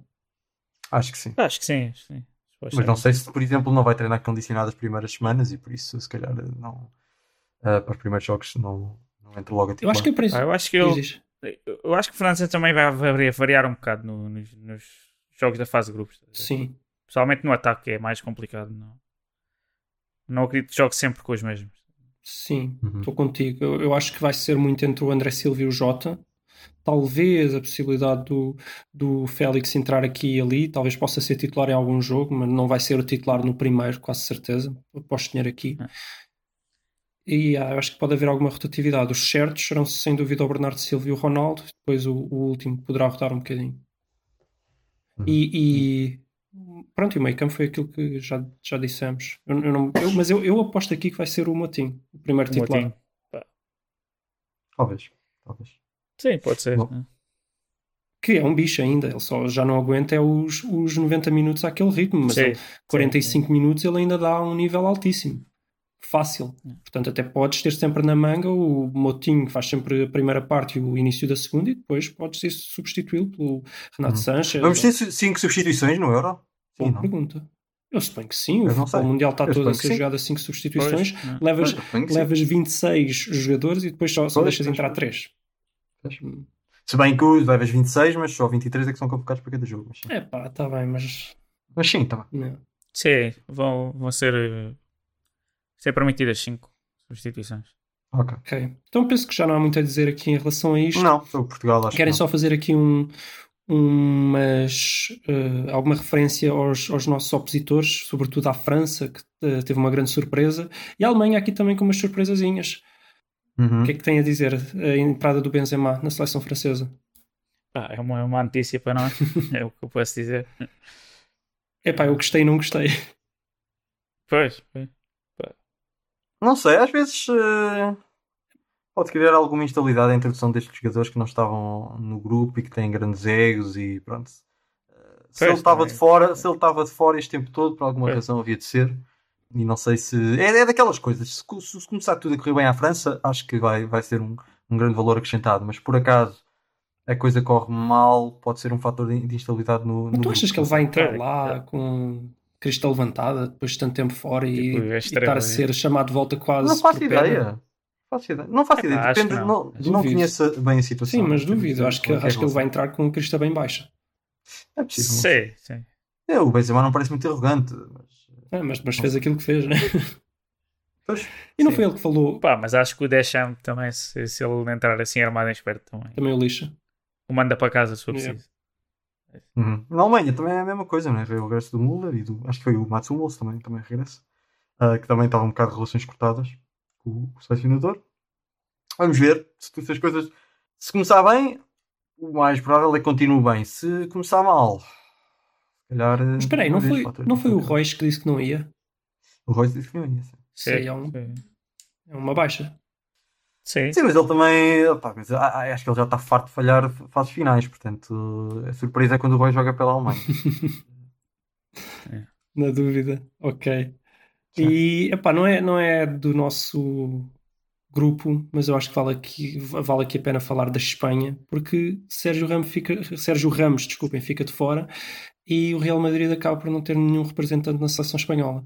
[SPEAKER 1] Acho que sim.
[SPEAKER 3] Acho que sim. acho que sim.
[SPEAKER 1] Mas não sei se, por exemplo, não vai treinar condicionado as primeiras semanas e por isso, se calhar, não. ah, para os primeiros jogos, não, não entra logo a
[SPEAKER 2] Eu acho que é para isso.
[SPEAKER 3] Ah, eu acho que
[SPEAKER 2] Diz, diz.
[SPEAKER 3] eu acho que o França também vai variar, um bocado no- nos, nos jogos da fase de grupos.
[SPEAKER 2] Sim.
[SPEAKER 3] Pessoalmente no ataque é mais complicado. Não, não acredito que jogue sempre com os mesmos.
[SPEAKER 2] Sim,
[SPEAKER 1] Uhum.
[SPEAKER 2] estou contigo. Eu, eu acho que vai ser muito entre o André Silva e o Jota. Talvez a possibilidade do, do Félix entrar aqui e ali, talvez possa ser titular em algum jogo, mas não vai ser o titular no primeiro, quase certeza. Aposto dinheiro aqui. E ah, acho que pode haver alguma rotatividade. Os certos serão sem dúvida o Bernardo Silva e o Ronaldo, depois o, o último poderá rotar um bocadinho.
[SPEAKER 1] Uhum.
[SPEAKER 2] E, e pronto, e o meio campo foi aquilo que já, já dissemos. Eu, eu não- eu- mas eu, eu aposto aqui que vai ser o Motinho, o primeiro
[SPEAKER 3] O
[SPEAKER 2] titular.
[SPEAKER 1] Talvez. Talvez.
[SPEAKER 3] Sim, pode ser. Né?
[SPEAKER 2] que é um bicho ainda, ele só já não aguenta é os, os 90 minutos àquele ritmo, mas
[SPEAKER 3] Sim,
[SPEAKER 2] ele, 45 minutos ele ainda dá um nível altíssimo. Fácil.
[SPEAKER 3] É.
[SPEAKER 2] Portanto, até podes ter sempre na manga o Motinho, que faz sempre a primeira parte e o início da segunda, e depois podes ser substituí-lo pelo Renato
[SPEAKER 1] Uhum.
[SPEAKER 2] Sanches.
[SPEAKER 1] Vamos ter cinco substituições no Euro?
[SPEAKER 2] Boa
[SPEAKER 1] Sim, não?
[SPEAKER 2] pergunta. Eu suponho que sim, o mundial está
[SPEAKER 1] Eu
[SPEAKER 2] todo a ser
[SPEAKER 1] sim.
[SPEAKER 2] jogado a 5 substituições.
[SPEAKER 3] Pois, né?
[SPEAKER 2] Levas,
[SPEAKER 1] Pois,
[SPEAKER 2] levas 26 jogadores e depois só, só
[SPEAKER 1] Pois,
[SPEAKER 2] deixas
[SPEAKER 1] pois,
[SPEAKER 2] entrar
[SPEAKER 1] pois.
[SPEAKER 2] 3.
[SPEAKER 1] Pois. Se bem que levas 26, mas só 23 é que são convocados para cada jogo.
[SPEAKER 2] É pá, está bem, mas.
[SPEAKER 1] mas sim tá bem.
[SPEAKER 2] Não.
[SPEAKER 3] Sim, vão, vão ser, eh, ser permitidas 5 substituições.
[SPEAKER 1] Ok.
[SPEAKER 2] Ok. Então penso que já não há muito a dizer aqui em relação a isto.
[SPEAKER 1] Não, sobre Portugal acho
[SPEAKER 2] Querem
[SPEAKER 1] que
[SPEAKER 2] só fazer aqui um, umas, eh, alguma referência aos, aos nossos opositores, sobretudo à França, que eh, teve uma grande surpresa, e a Alemanha aqui também com umas surpresazinhas.
[SPEAKER 1] Uhum.
[SPEAKER 2] O que é que tem a dizer a entrada do Benzema na seleção francesa?
[SPEAKER 3] Pá, é uma, uma notícia para nós, é o que eu posso dizer.
[SPEAKER 2] Epá, eu gostei e não gostei.
[SPEAKER 3] Pois, pois.
[SPEAKER 1] Não sei, às vezes eh, pode criar alguma instabilidade a introdução destes jogadores que não estavam no grupo e que têm grandes egos e pronto. Eh, Se ele estava de fora, se ele estava de fora este tempo todo, por alguma razão havia de ser. E não sei se. É, é daquelas coisas. Se, se começar tudo a correr bem à França, acho que vai, vai ser um, um grande valor acrescentado. Mas por acaso a coisa corre mal, pode ser um fator de, de instabilidade no.
[SPEAKER 2] Mas
[SPEAKER 1] no
[SPEAKER 2] tu
[SPEAKER 1] grupo.
[SPEAKER 2] achas que ele vai entrar
[SPEAKER 3] É,
[SPEAKER 2] lá
[SPEAKER 3] é.
[SPEAKER 2] com crista levantada depois de tanto tempo fora e,
[SPEAKER 3] Tipo, é
[SPEAKER 2] e estar a ser chamado de volta quase
[SPEAKER 1] Não faço
[SPEAKER 2] por pedra?
[SPEAKER 1] ideia. Não faço ideia. Não faço ideia. Depende, não,
[SPEAKER 3] não.
[SPEAKER 1] não, conheço bem a situação.
[SPEAKER 2] Sim, mas duvido. Acho que, acho que ele
[SPEAKER 1] a
[SPEAKER 2] vai entrar com crista bem baixa.
[SPEAKER 1] É possível. sei.
[SPEAKER 3] Sim, sim.
[SPEAKER 1] É, o Benzema não parece muito arrogante. Mas...
[SPEAKER 2] É, mas, mas fez aquilo que fez, né?
[SPEAKER 1] Pois,
[SPEAKER 2] E não
[SPEAKER 1] sim.
[SPEAKER 2] foi ele que falou
[SPEAKER 3] Pá, mas acho que o Deschamps também, se, se ele entrar assim armado em esperto, também
[SPEAKER 2] também o lixa.
[SPEAKER 3] o manda para casa se for preciso.
[SPEAKER 1] Uhum. Na Alemanha também é a mesma coisa, né? O regresso do Müller e do. Acho que foi o Mats Hummels também, também regressa. Ah, que também estava um bocado de relações cortadas com o, selecionador. Vamos ver se, se as coisas. Se começar bem, o mais provável é que continue bem. Se começar mal, se calhar.
[SPEAKER 2] Mas espera aí, não foi, não foi o Royce que disse que não ia?
[SPEAKER 1] O Royce disse que não ia. sim.
[SPEAKER 2] Aí é, um-
[SPEAKER 3] sim.
[SPEAKER 2] é uma baixa.
[SPEAKER 3] Sim.
[SPEAKER 1] Sim, mas ele também. pá, mas, acho que ele já está farto de falhar fases finais, portanto, a surpresa é quando o Roy joga pela Alemanha.
[SPEAKER 2] Na dúvida. Ok.
[SPEAKER 1] Sim.
[SPEAKER 2] E epá, não é, não é do nosso grupo, mas eu acho que vale aqui, vale aqui a pena falar da Espanha, porque Sérgio Ramos fica, Sérgio Ramos, desculpem, fica de fora e o Real Madrid acaba por não ter nenhum representante na seleção espanhola.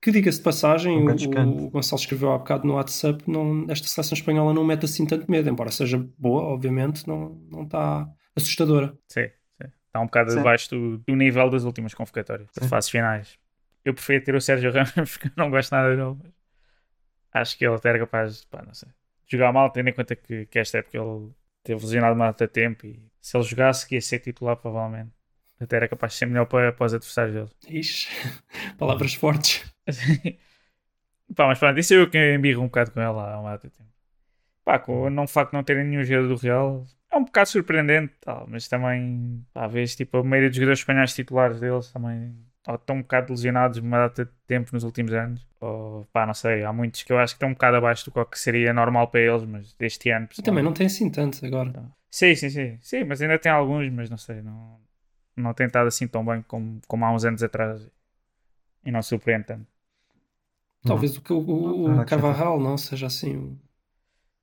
[SPEAKER 2] Que diga-se de passagem,
[SPEAKER 1] Um
[SPEAKER 2] o, o Gonçalo escreveu há bocado no WhatsApp, não, esta seleção espanhola não mete assim tanto medo, embora seja boa, obviamente, não, não está assustadora.
[SPEAKER 3] Sim, sim. Está um bocado
[SPEAKER 1] Sim.
[SPEAKER 3] abaixo do, do nível das últimas convocatórias, das
[SPEAKER 1] Sim.
[SPEAKER 3] fases finais. Eu preferia ter o Sérgio Ramos, porque eu não gosto nada dele. mas Acho que ele até era capaz, pá, não sei, de jogar mal, tendo em conta que, que esta época ele teve lesionado data de tempo e se ele jogasse, que ia ser titular, provavelmente. Até era capaz de ser melhor para, para os adversários dele.
[SPEAKER 2] Ixi, palavras fortes.
[SPEAKER 3] Pá, mas pronto, isso eu que embirro um bocado com ela há uma data de tempo. Pá, com o não facto de não terem nenhum jogador do Real é um bocado surpreendente, tal, mas também, pá, vês, tipo, a maioria dos jogadores espanhóis titulares deles também ou estão um bocado lesionados uma data de tempo nos últimos anos, ou pá, não sei, há muitos que eu acho que estão um bocado abaixo do que seria normal para eles, mas deste ano.
[SPEAKER 2] E também não tem assim tanto agora.
[SPEAKER 3] Sim, sim, sim, sim, mas ainda tem alguns, mas não sei, não, não tem estado assim tão bem como, como há uns anos atrás e não surpreende tanto.
[SPEAKER 2] Talvez o, o, o,
[SPEAKER 1] Ah,
[SPEAKER 2] Carvajal não seja assim o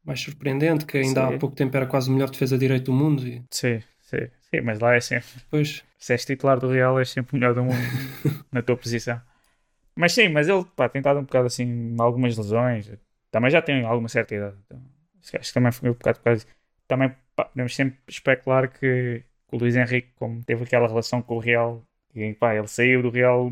[SPEAKER 2] mais surpreendente, que ainda
[SPEAKER 3] Sim.
[SPEAKER 2] há pouco tempo era quase o melhor defesa direito do mundo e
[SPEAKER 3] Sim, sim, sim, mas lá é sempre.
[SPEAKER 2] depois
[SPEAKER 3] Se és titular do Real, és sempre o melhor do mundo na tua posição. Mas sim, mas ele pá, tem estado um bocado assim, algumas lesões. Também já tem alguma certa idade. Então, acho que também foi um bocado por causa disso. Também pá, podemos sempre especular que, que o Luís Henrique, como teve aquela relação com o Real, e, pá, ele saiu do Real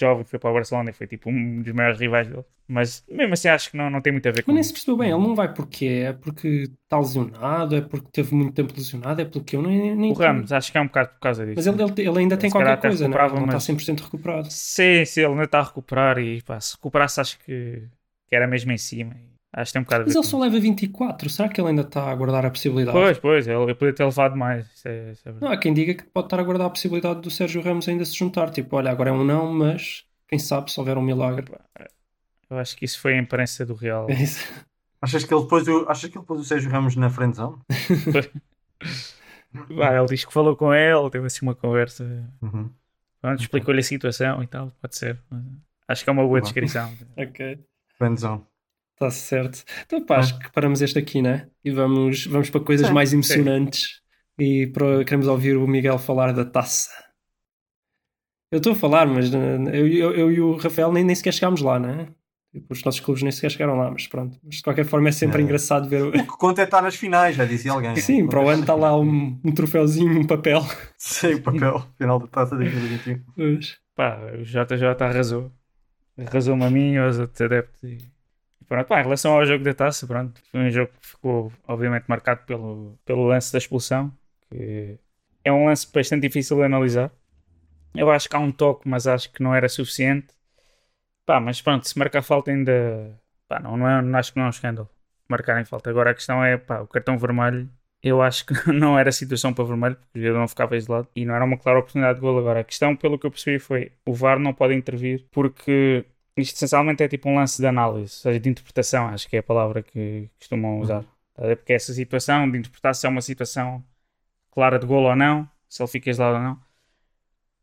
[SPEAKER 3] jovem, foi para o Barcelona e foi tipo um dos maiores rivais dele. Mas mesmo assim acho que não, não tem muito a ver com
[SPEAKER 2] Mas nem se percebeu bem, ele não vai porque é porque está lesionado, é porque teve muito tempo lesionado, é porque eu nem, nem
[SPEAKER 3] o Ramos. Acho que é um bocado por causa disso.
[SPEAKER 2] Mas ele, ele, ele ainda tem qualquer coisa, não é?
[SPEAKER 3] recuperava,
[SPEAKER 2] Ele não
[SPEAKER 3] mas-
[SPEAKER 2] está 100% recuperado.
[SPEAKER 3] Sim, sim, ele ainda está a recuperar e pá, se recuperasse acho que, que era mesmo em cima. Acho que tem um bocado
[SPEAKER 2] Mas ele só leva 24, será que ele ainda está a guardar a possibilidade?
[SPEAKER 3] Pois, pois, ele, ele podia ter levado mais. Isso é, isso é.
[SPEAKER 2] Não, há quem diga que pode estar a guardar a possibilidade do Sérgio Ramos ainda se juntar. Tipo, olha, agora é um não, mas quem sabe se houver um milagre.
[SPEAKER 3] Eu acho que isso foi a imprensa do Real.
[SPEAKER 2] É isso.
[SPEAKER 1] Achas que ele pôs o, achas que ele pôs o Sérgio Ramos na friendzone?
[SPEAKER 3] Vai, ele diz que falou com ele, teve assim uma conversa.
[SPEAKER 1] Uhum.
[SPEAKER 3] Pronto, explicou-lhe a situação e tal, pode ser. Acho que é uma boa descrição.
[SPEAKER 2] Ok.
[SPEAKER 1] Friendzone.
[SPEAKER 2] Está certo. Então, pá, acho que paramos este aqui, né? E vamos, vamos para coisas
[SPEAKER 1] Sim,
[SPEAKER 2] mais emocionantes. E para, queremos ouvir o Miguel falar da taça. Eu estou a falar, mas eh, eu, eu, eu e o Rafael nem, nem sequer chegámos lá, né? Tipo, os nossos clubes nem sequer chegaram lá, mas pronto. Mas de qualquer forma é sempre
[SPEAKER 1] É.
[SPEAKER 2] engraçado ver. o-
[SPEAKER 1] O que conta é estar nas finais, já disse alguém.
[SPEAKER 2] Sim, para o ano está lá um, um troféuzinho, um papel.
[SPEAKER 1] Sim, o papel. Final da taça de 2021.
[SPEAKER 2] Mas,
[SPEAKER 3] Pá, o JJ arrasou. Arrasou-me a mim e aos adeptos. Pronto, pá, em relação ao jogo da taça, pronto, foi um jogo que ficou obviamente marcado pelo, pelo lance da expulsão, que é um lance bastante difícil de analisar. Eu acho que há um toque, mas acho que não era suficiente. Pá, mas pronto, se marcar falta ainda. Pá, não, não, é, não acho que não é um escândalo marcarem falta. Agora a questão é, pá, o cartão vermelho. Eu acho que não era situação para vermelho, porque o jogador não ficava isolado e não era uma clara oportunidade de gol. Agora, a questão, pelo que eu percebi, foi o VAR não pode intervir porque isto essencialmente é tipo um lance de análise, ou seja, de interpretação, acho que é a palavra que costumam usar. Tá a ver? Porque essa situação de interpretar se é uma situação clara de gol ou não, se ele fica isolado ou não.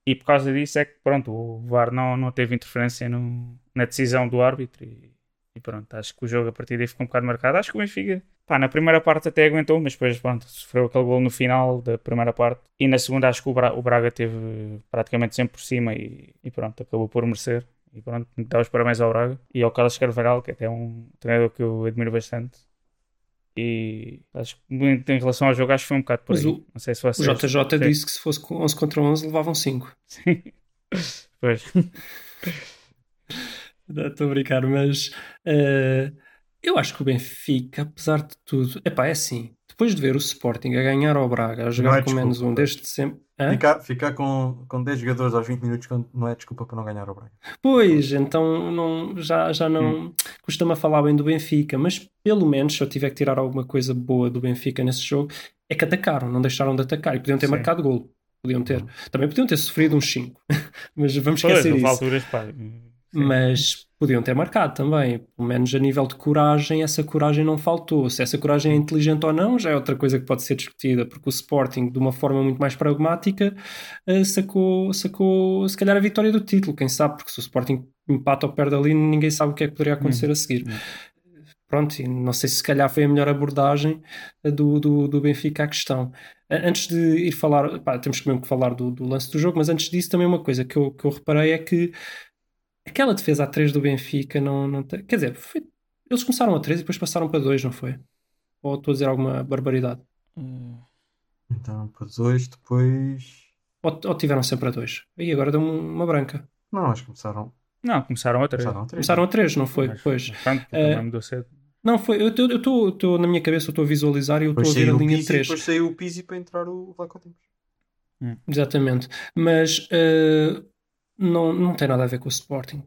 [SPEAKER 3] E por causa disso é que pronto, o VAR não, não teve interferência no- na decisão do árbitro e, e pronto, acho que o jogo a partir daí ficou um bocado marcado. Acho que o Benfica, pá, na primeira parte até aguentou, mas depois pronto, sofreu aquele gol no final da primeira parte e na segunda acho que o, Bra- o Braga teve praticamente sempre por cima e, e pronto, acabou por merecer. E pronto, dá os parabéns ao Braga e ao Carlos Carvalhal, que até é um treinador que eu admiro bastante. E acho que muito em relação ao jogo, acho que foi um bocado por
[SPEAKER 2] Mas
[SPEAKER 3] aí.
[SPEAKER 2] o-
[SPEAKER 3] Não sei se
[SPEAKER 2] o
[SPEAKER 3] vocês.
[SPEAKER 2] JJ
[SPEAKER 3] Sim.
[SPEAKER 2] disse que se fosse com 11 contra 11 levavam 5.
[SPEAKER 3] Sim. Pois.
[SPEAKER 2] Estou a brincar, mas eh, eu acho que o Benfica, apesar de tudo, epá, é assim. Depois de ver o Sporting a ganhar ao Braga, a jogar
[SPEAKER 1] é
[SPEAKER 2] com menos um desde sempre. Hã?
[SPEAKER 1] Ficar, ficar com, com 10 jogadores aos 20 minutos não é desculpa para não ganhar o Braga.
[SPEAKER 2] Pois, então não, já, já não custa-me a falar bem do Benfica, mas pelo menos se eu tiver que tirar alguma coisa boa do Benfica nesse jogo, é que atacaram, não deixaram de atacar e podiam ter
[SPEAKER 3] Sim.
[SPEAKER 2] marcado gol. Podiam ter. Também podiam ter sofrido uns 5. mas vamos
[SPEAKER 3] Pois,
[SPEAKER 2] esquecer
[SPEAKER 3] houve
[SPEAKER 2] isso.
[SPEAKER 3] alturas, pá. Sim.
[SPEAKER 2] Mas podiam ter marcado também. Pelo menos a nível de coragem, essa coragem não faltou. Se essa coragem é inteligente ou não, já é outra coisa que pode ser discutida, porque o Sporting, de uma forma muito mais pragmática, eh, sacou, sacou se calhar a vitória do título. Quem sabe, porque se o Sporting empata ou perde ali, ninguém sabe o que é que poderia acontecer a seguir. Pronto, e não sei se se calhar foi a melhor abordagem eh, do, do, do Benfica à questão. Antes de ir falar, pá, temos mesmo que falar do, do lance do jogo, mas antes disso também uma coisa que eu, que eu reparei é que aquela defesa a 3 do Benfica não, não tem, quer dizer, foi- eles começaram a 3 e depois passaram para 2, não foi? Ou estou a dizer alguma barbaridade?
[SPEAKER 1] Então, para 2, depois.
[SPEAKER 2] Ou, ou tiveram sempre a 2? Aí agora deu-me uma branca.
[SPEAKER 1] Não, acho que começaram.
[SPEAKER 3] Não, começaram a três.
[SPEAKER 1] Começaram a 3.
[SPEAKER 2] Começaram a 3, não foi?
[SPEAKER 3] Mas-
[SPEAKER 2] Pois.
[SPEAKER 3] Pronto, porque
[SPEAKER 2] Eh. Não, foi. Eu estou na minha cabeça, eu estou a visualizar e eu estou a ver a linha
[SPEAKER 1] Pizzi,
[SPEAKER 2] 3.
[SPEAKER 1] depois saiu o Pizzi para entrar o Vlaco Dimos.
[SPEAKER 2] Exatamente. Mas eh, não, não tem nada a ver com o Sporting.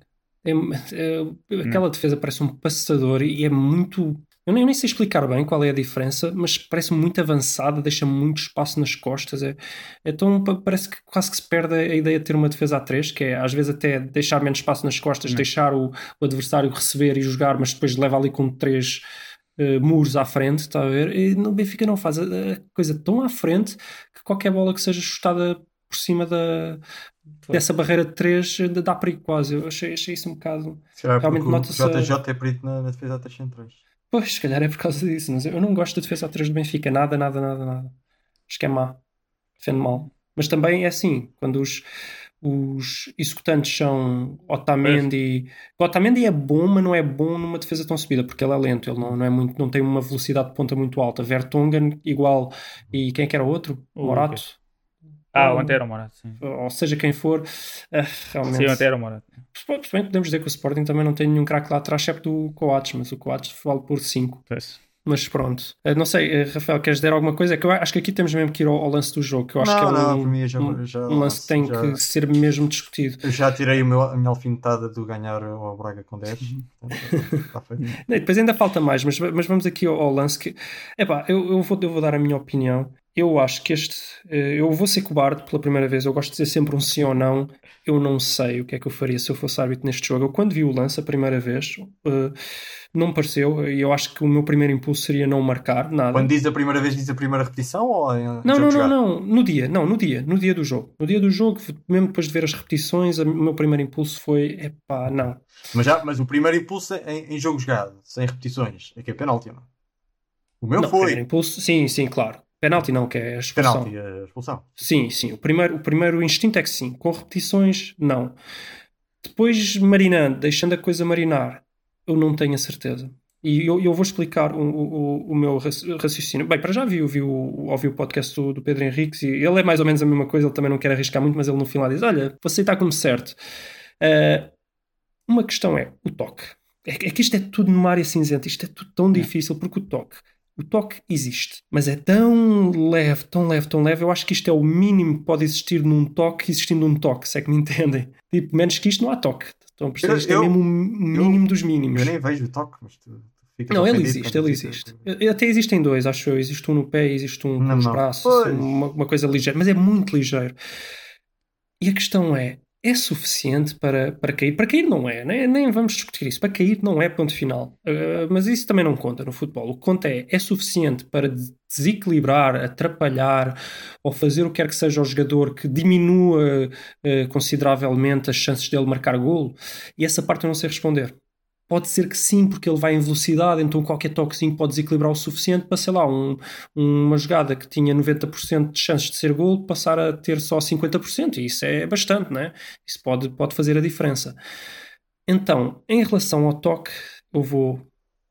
[SPEAKER 2] É- é- aquela defesa parece um passador e é muito. Eu nem, eu nem sei explicar bem qual é a diferença, mas parece muito avançada, deixa muito espaço nas costas. É, então pa- parece que quase que se perde a ideia de ter uma defesa a 3, que é às vezes até deixar menos espaço nas costas,
[SPEAKER 3] Hum.
[SPEAKER 2] deixar o, o adversário receber e jogar, mas depois leva ali com três eh, muros à frente, está a ver? E no Benfica não faz a, a coisa tão à frente que qualquer bola que seja chutada por cima da, dessa barreira de 3 dá perigo quase. Eu achei, achei isso um bocado.
[SPEAKER 1] Se calhar
[SPEAKER 2] Realmente
[SPEAKER 1] o JJ é perito na, na defesa a 3 centrais.
[SPEAKER 2] Pois, se calhar é por causa disso, mas eu não gosto da defesa a 3 do Benfica, nada, nada, nada, nada. Acho que é má, defende mal. Mas também é assim, quando os, os executantes são Otamendi. O Otamendi é bom, mas não é bom numa defesa tão subida, porque ele é lento, ele não, não, é muito, não tem uma velocidade de ponta muito alta. Vertonghen, igual. E quem é que era o outro?
[SPEAKER 3] O
[SPEAKER 2] Morato?
[SPEAKER 3] Ah,
[SPEAKER 2] Ou-
[SPEAKER 3] ontem era o Morato, sim.
[SPEAKER 2] Ou seja, quem for, ah, realmente.
[SPEAKER 3] Sim, ontem era o Morato.
[SPEAKER 2] Se bem podemos dizer que o Sporting também não tem nenhum craque lá atrás, excepto o Coates, mas o Coates vale por 5.
[SPEAKER 3] Pois.
[SPEAKER 2] Mas pronto. Eh, Não sei, eh, Rafael, queres dizer alguma coisa? É que eu acho que aqui temos mesmo que ir ao, ao lance do jogo, que eu acho
[SPEAKER 1] Não,
[SPEAKER 2] que é
[SPEAKER 1] não,
[SPEAKER 2] um,
[SPEAKER 1] já-
[SPEAKER 2] um-
[SPEAKER 1] já-
[SPEAKER 2] um lance que tem
[SPEAKER 1] já-
[SPEAKER 2] que ser mesmo discutido.
[SPEAKER 1] Eu já tirei o meu, a minha alfinetada do ganhar ao Braga com 10. Portanto, está feito.
[SPEAKER 2] E Depois ainda falta mais, mas, mas vamos aqui ao, ao lance que. Epá, eu, eu, vou, eu vou dar a minha opinião. Eu acho que este. eh, Eu vou ser cobarde pela primeira vez. Eu gosto de dizer sempre um sim ou não. Eu não sei o que é que eu faria se eu fosse árbitro neste jogo. Eu, quando vi o lance a primeira vez, eh, não me pareceu. E eu acho que o meu primeiro impulso seria não marcar nada.
[SPEAKER 1] Quando diz a primeira vez, diz a primeira repetição ou em
[SPEAKER 2] Não, não, não, não. No dia, não, no dia, no dia do jogo. No dia do jogo, mesmo depois de ver as repetições, o meu primeiro impulso foi: epá, não.
[SPEAKER 1] Mas, já, mas o primeiro impulso é em, em jogo jogado, sem repetições, é que é penalti, não? O meu
[SPEAKER 2] não,
[SPEAKER 1] foi
[SPEAKER 2] impulso, sim, sim, claro. Penalti não, que é a expulsão.
[SPEAKER 1] penalti, a expulsão.
[SPEAKER 2] Sim, sim. O primeiro, o primeiro instinto é que sim. Com repetições, não. Depois, marinando, deixando a coisa marinar, eu não tenho a certeza. E eu, eu vou explicar o, o, o meu raci- raciocínio. Bem, para já vi, vi ouvi o podcast do, do Pedro Henriques e ele é mais ou menos a mesma coisa, ele também não quer arriscar muito, mas ele no final diz: Olha, vou aceitar como certo. Ah, uma questão é o toque. É, que- é que isto é tudo numa área cinzenta, isto é tudo tão difícil, porque o toque. O toque existe, mas é tão leve, tão leve, tão leve. Eu acho que isto é o mínimo que pode existir num toque, existindo um toque, se é que me entendem. Tipo, menos que isto não há toque. Perceber?
[SPEAKER 1] Eu-
[SPEAKER 2] Isto é
[SPEAKER 1] eu-
[SPEAKER 2] mesmo o mínimo dos mínimos.
[SPEAKER 1] Eu nem vejo o toque, mas tu, ficas
[SPEAKER 2] Não, ele existe, ele existe. Até existem dois, acho eu. Existe um no pé existe um nos braços, assim, uma, uma coisa ligeira, mas é muito ligeiro. E a questão é: é suficiente para, para cair? Para cair não é, nem, nem vamos discutir isso. Para cair não é ponto final. Uh, mas isso também não conta no futebol. O que conta é: é suficiente para de- desequilibrar, atrapalhar ou fazer o que quer que seja ao jogador que diminua uh, consideravelmente as chances dele marcar golo? E essa parte eu não sei responder. Pode ser que sim, porque ele vai em velocidade, então qualquer toquezinho pode desequilibrar o suficiente para, sei lá, um- uma jogada que tinha 90% de chances de ser gol passar a ter só 50%, e isso é bastante, né? Isso pode, pode fazer a diferença. Então, em relação ao toque, eu vou.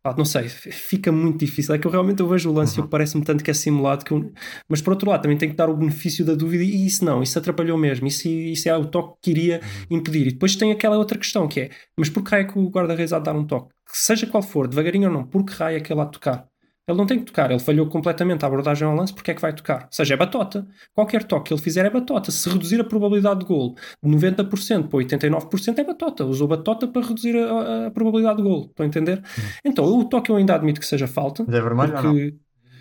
[SPEAKER 2] Pá, não sei, fica muito difícil. É que eu realmente eu vejo o lance e eu parece-me tanto que é simulado. Que eu- Mas por outro lado, também tem que dar o benefício da dúvida e isso não, isso atrapalhou mesmo. Isso, isso é o toque que iria impedir. E depois tem aquela outra questão que é: mas por que raio é que o guarda-reis há de dar um toque? Que seja qual for, devagarinho ou não, por que raio é que ele há de tocar? Ele não tem que tocar, ele falhou completamente a abordagem ao lance, porque é que vai tocar? Ou seja, é batota. Qualquer toque que ele fizer é batota. Se reduzir a probabilidade de gol de 90% para 89% é batota. Usou batota para reduzir a, a- probabilidade de gol. Estão a entender? Então, o toque eu ainda admito que seja falta.
[SPEAKER 1] Mas é vermelho?
[SPEAKER 2] Porque,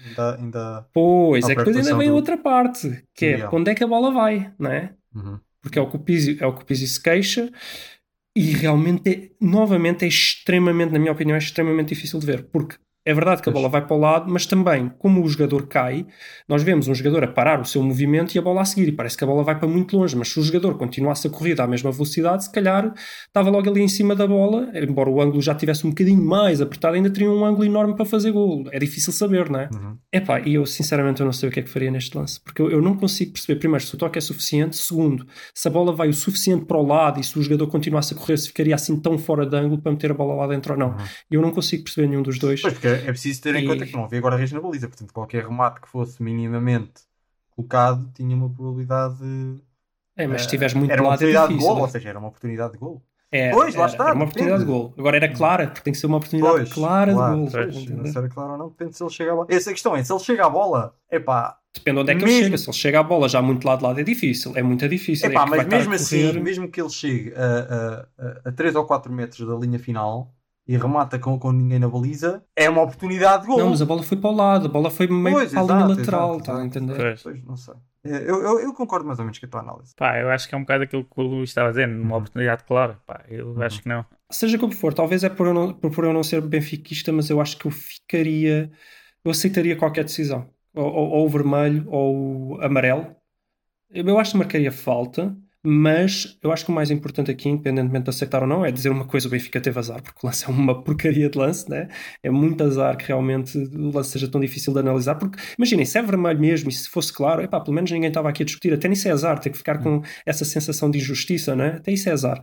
[SPEAKER 1] Ainda, ainda...
[SPEAKER 2] pois, é que depois ainda vem
[SPEAKER 1] do-
[SPEAKER 2] outra parte, que é para onde é que a bola vai, não é?
[SPEAKER 1] Uhum.
[SPEAKER 2] porque é o que o Pizzi, é o que o Pizzi se queixa e realmente, é, novamente, é extremamente, na minha opinião, é extremamente difícil de ver, porque é verdade que a bola vai para o lado, mas também, como o jogador cai, nós vemos um jogador a parar o seu movimento e a bola a seguir, e parece que a bola vai para muito longe, mas se o jogador continuasse a corrida à mesma velocidade, se calhar estava logo ali em cima da bola, embora o ângulo já tivesse um bocadinho mais apertado, ainda teria um ângulo enorme para fazer gol. É difícil saber, não é?
[SPEAKER 1] Uhum.
[SPEAKER 2] Epá, e eu sinceramente eu não sei o que é que faria neste lance, porque eu, eu não consigo perceber, primeiro, se o toque é suficiente, segundo, se a bola vai o suficiente para o lado e se o jogador continuasse a correr, se ficaria assim tão fora de ângulo para meter a bola lá dentro ou não. Eu não consigo perceber nenhum dos dois.
[SPEAKER 1] Pois, porque é preciso ter em
[SPEAKER 2] E-
[SPEAKER 1] conta que não havia guarda-redes na baliza, portanto, qualquer remate que fosse minimamente colocado tinha uma probabilidade.
[SPEAKER 2] É, mas se
[SPEAKER 1] eh,
[SPEAKER 2] estiveres muito
[SPEAKER 1] era
[SPEAKER 2] de
[SPEAKER 1] uma
[SPEAKER 2] lado é
[SPEAKER 1] oportunidade de
[SPEAKER 2] difícil.
[SPEAKER 1] gol, ou seja, era uma oportunidade de gol.
[SPEAKER 2] É,
[SPEAKER 1] Pois, lá
[SPEAKER 2] era-
[SPEAKER 1] está,
[SPEAKER 2] Era uma oportunidade de
[SPEAKER 1] depende.
[SPEAKER 2] gol. Agora era clara, porque tem que ser uma oportunidade
[SPEAKER 1] Pois,
[SPEAKER 2] clara
[SPEAKER 1] claro,
[SPEAKER 2] de gol.
[SPEAKER 3] pois.
[SPEAKER 2] a
[SPEAKER 1] Se era claro ou não, depende se ele chega à bola. Essa é a questão é, se ele chega à bola, epá,
[SPEAKER 2] Depende de onde é que
[SPEAKER 1] Mesmo-
[SPEAKER 2] ele chega. Se ele chega à bola já muito lado de lado é difícil. É muito difícil.
[SPEAKER 1] epá
[SPEAKER 2] é que vai
[SPEAKER 1] mas mesmo assim, mesmo que ele chegue a, a, a, a 3 ou 4 metros da linha final e remata com, com ninguém na baliza, é uma oportunidade de gol.
[SPEAKER 2] Não, mas a bola foi para o lado. A bola foi meio
[SPEAKER 1] Pois,
[SPEAKER 2] para a linha lateral. Está a entender?
[SPEAKER 3] Pois.
[SPEAKER 1] Pois, não sei. É, Eu, eu, eu concordo mais ou menos com a tua análise.
[SPEAKER 3] Pá, eu acho que é um bocado aquilo que o Luís estava dizendo, uma
[SPEAKER 1] Uhum.
[SPEAKER 3] oportunidade clara. Pá, eu acho que não.
[SPEAKER 2] seja como for, talvez é por eu, não, por eu não ser benfiquista, mas eu acho que eu ficaria, eu aceitaria qualquer decisão, ou, ou, ou o vermelho ou o amarelo. Eu acho que marcaria falta, mas eu acho que o mais importante aqui, independentemente de aceitar ou não, é dizer uma coisa: o Benfica teve azar, porque o lance é uma porcaria de lance, né? é muito azar que realmente o lance seja tão difícil de analisar. Porque imaginem, se é vermelho mesmo e se fosse claro, epá, pelo menos ninguém estava aqui a discutir, até nisso é azar, ter que ficar com essa sensação de injustiça, né? até isso é azar.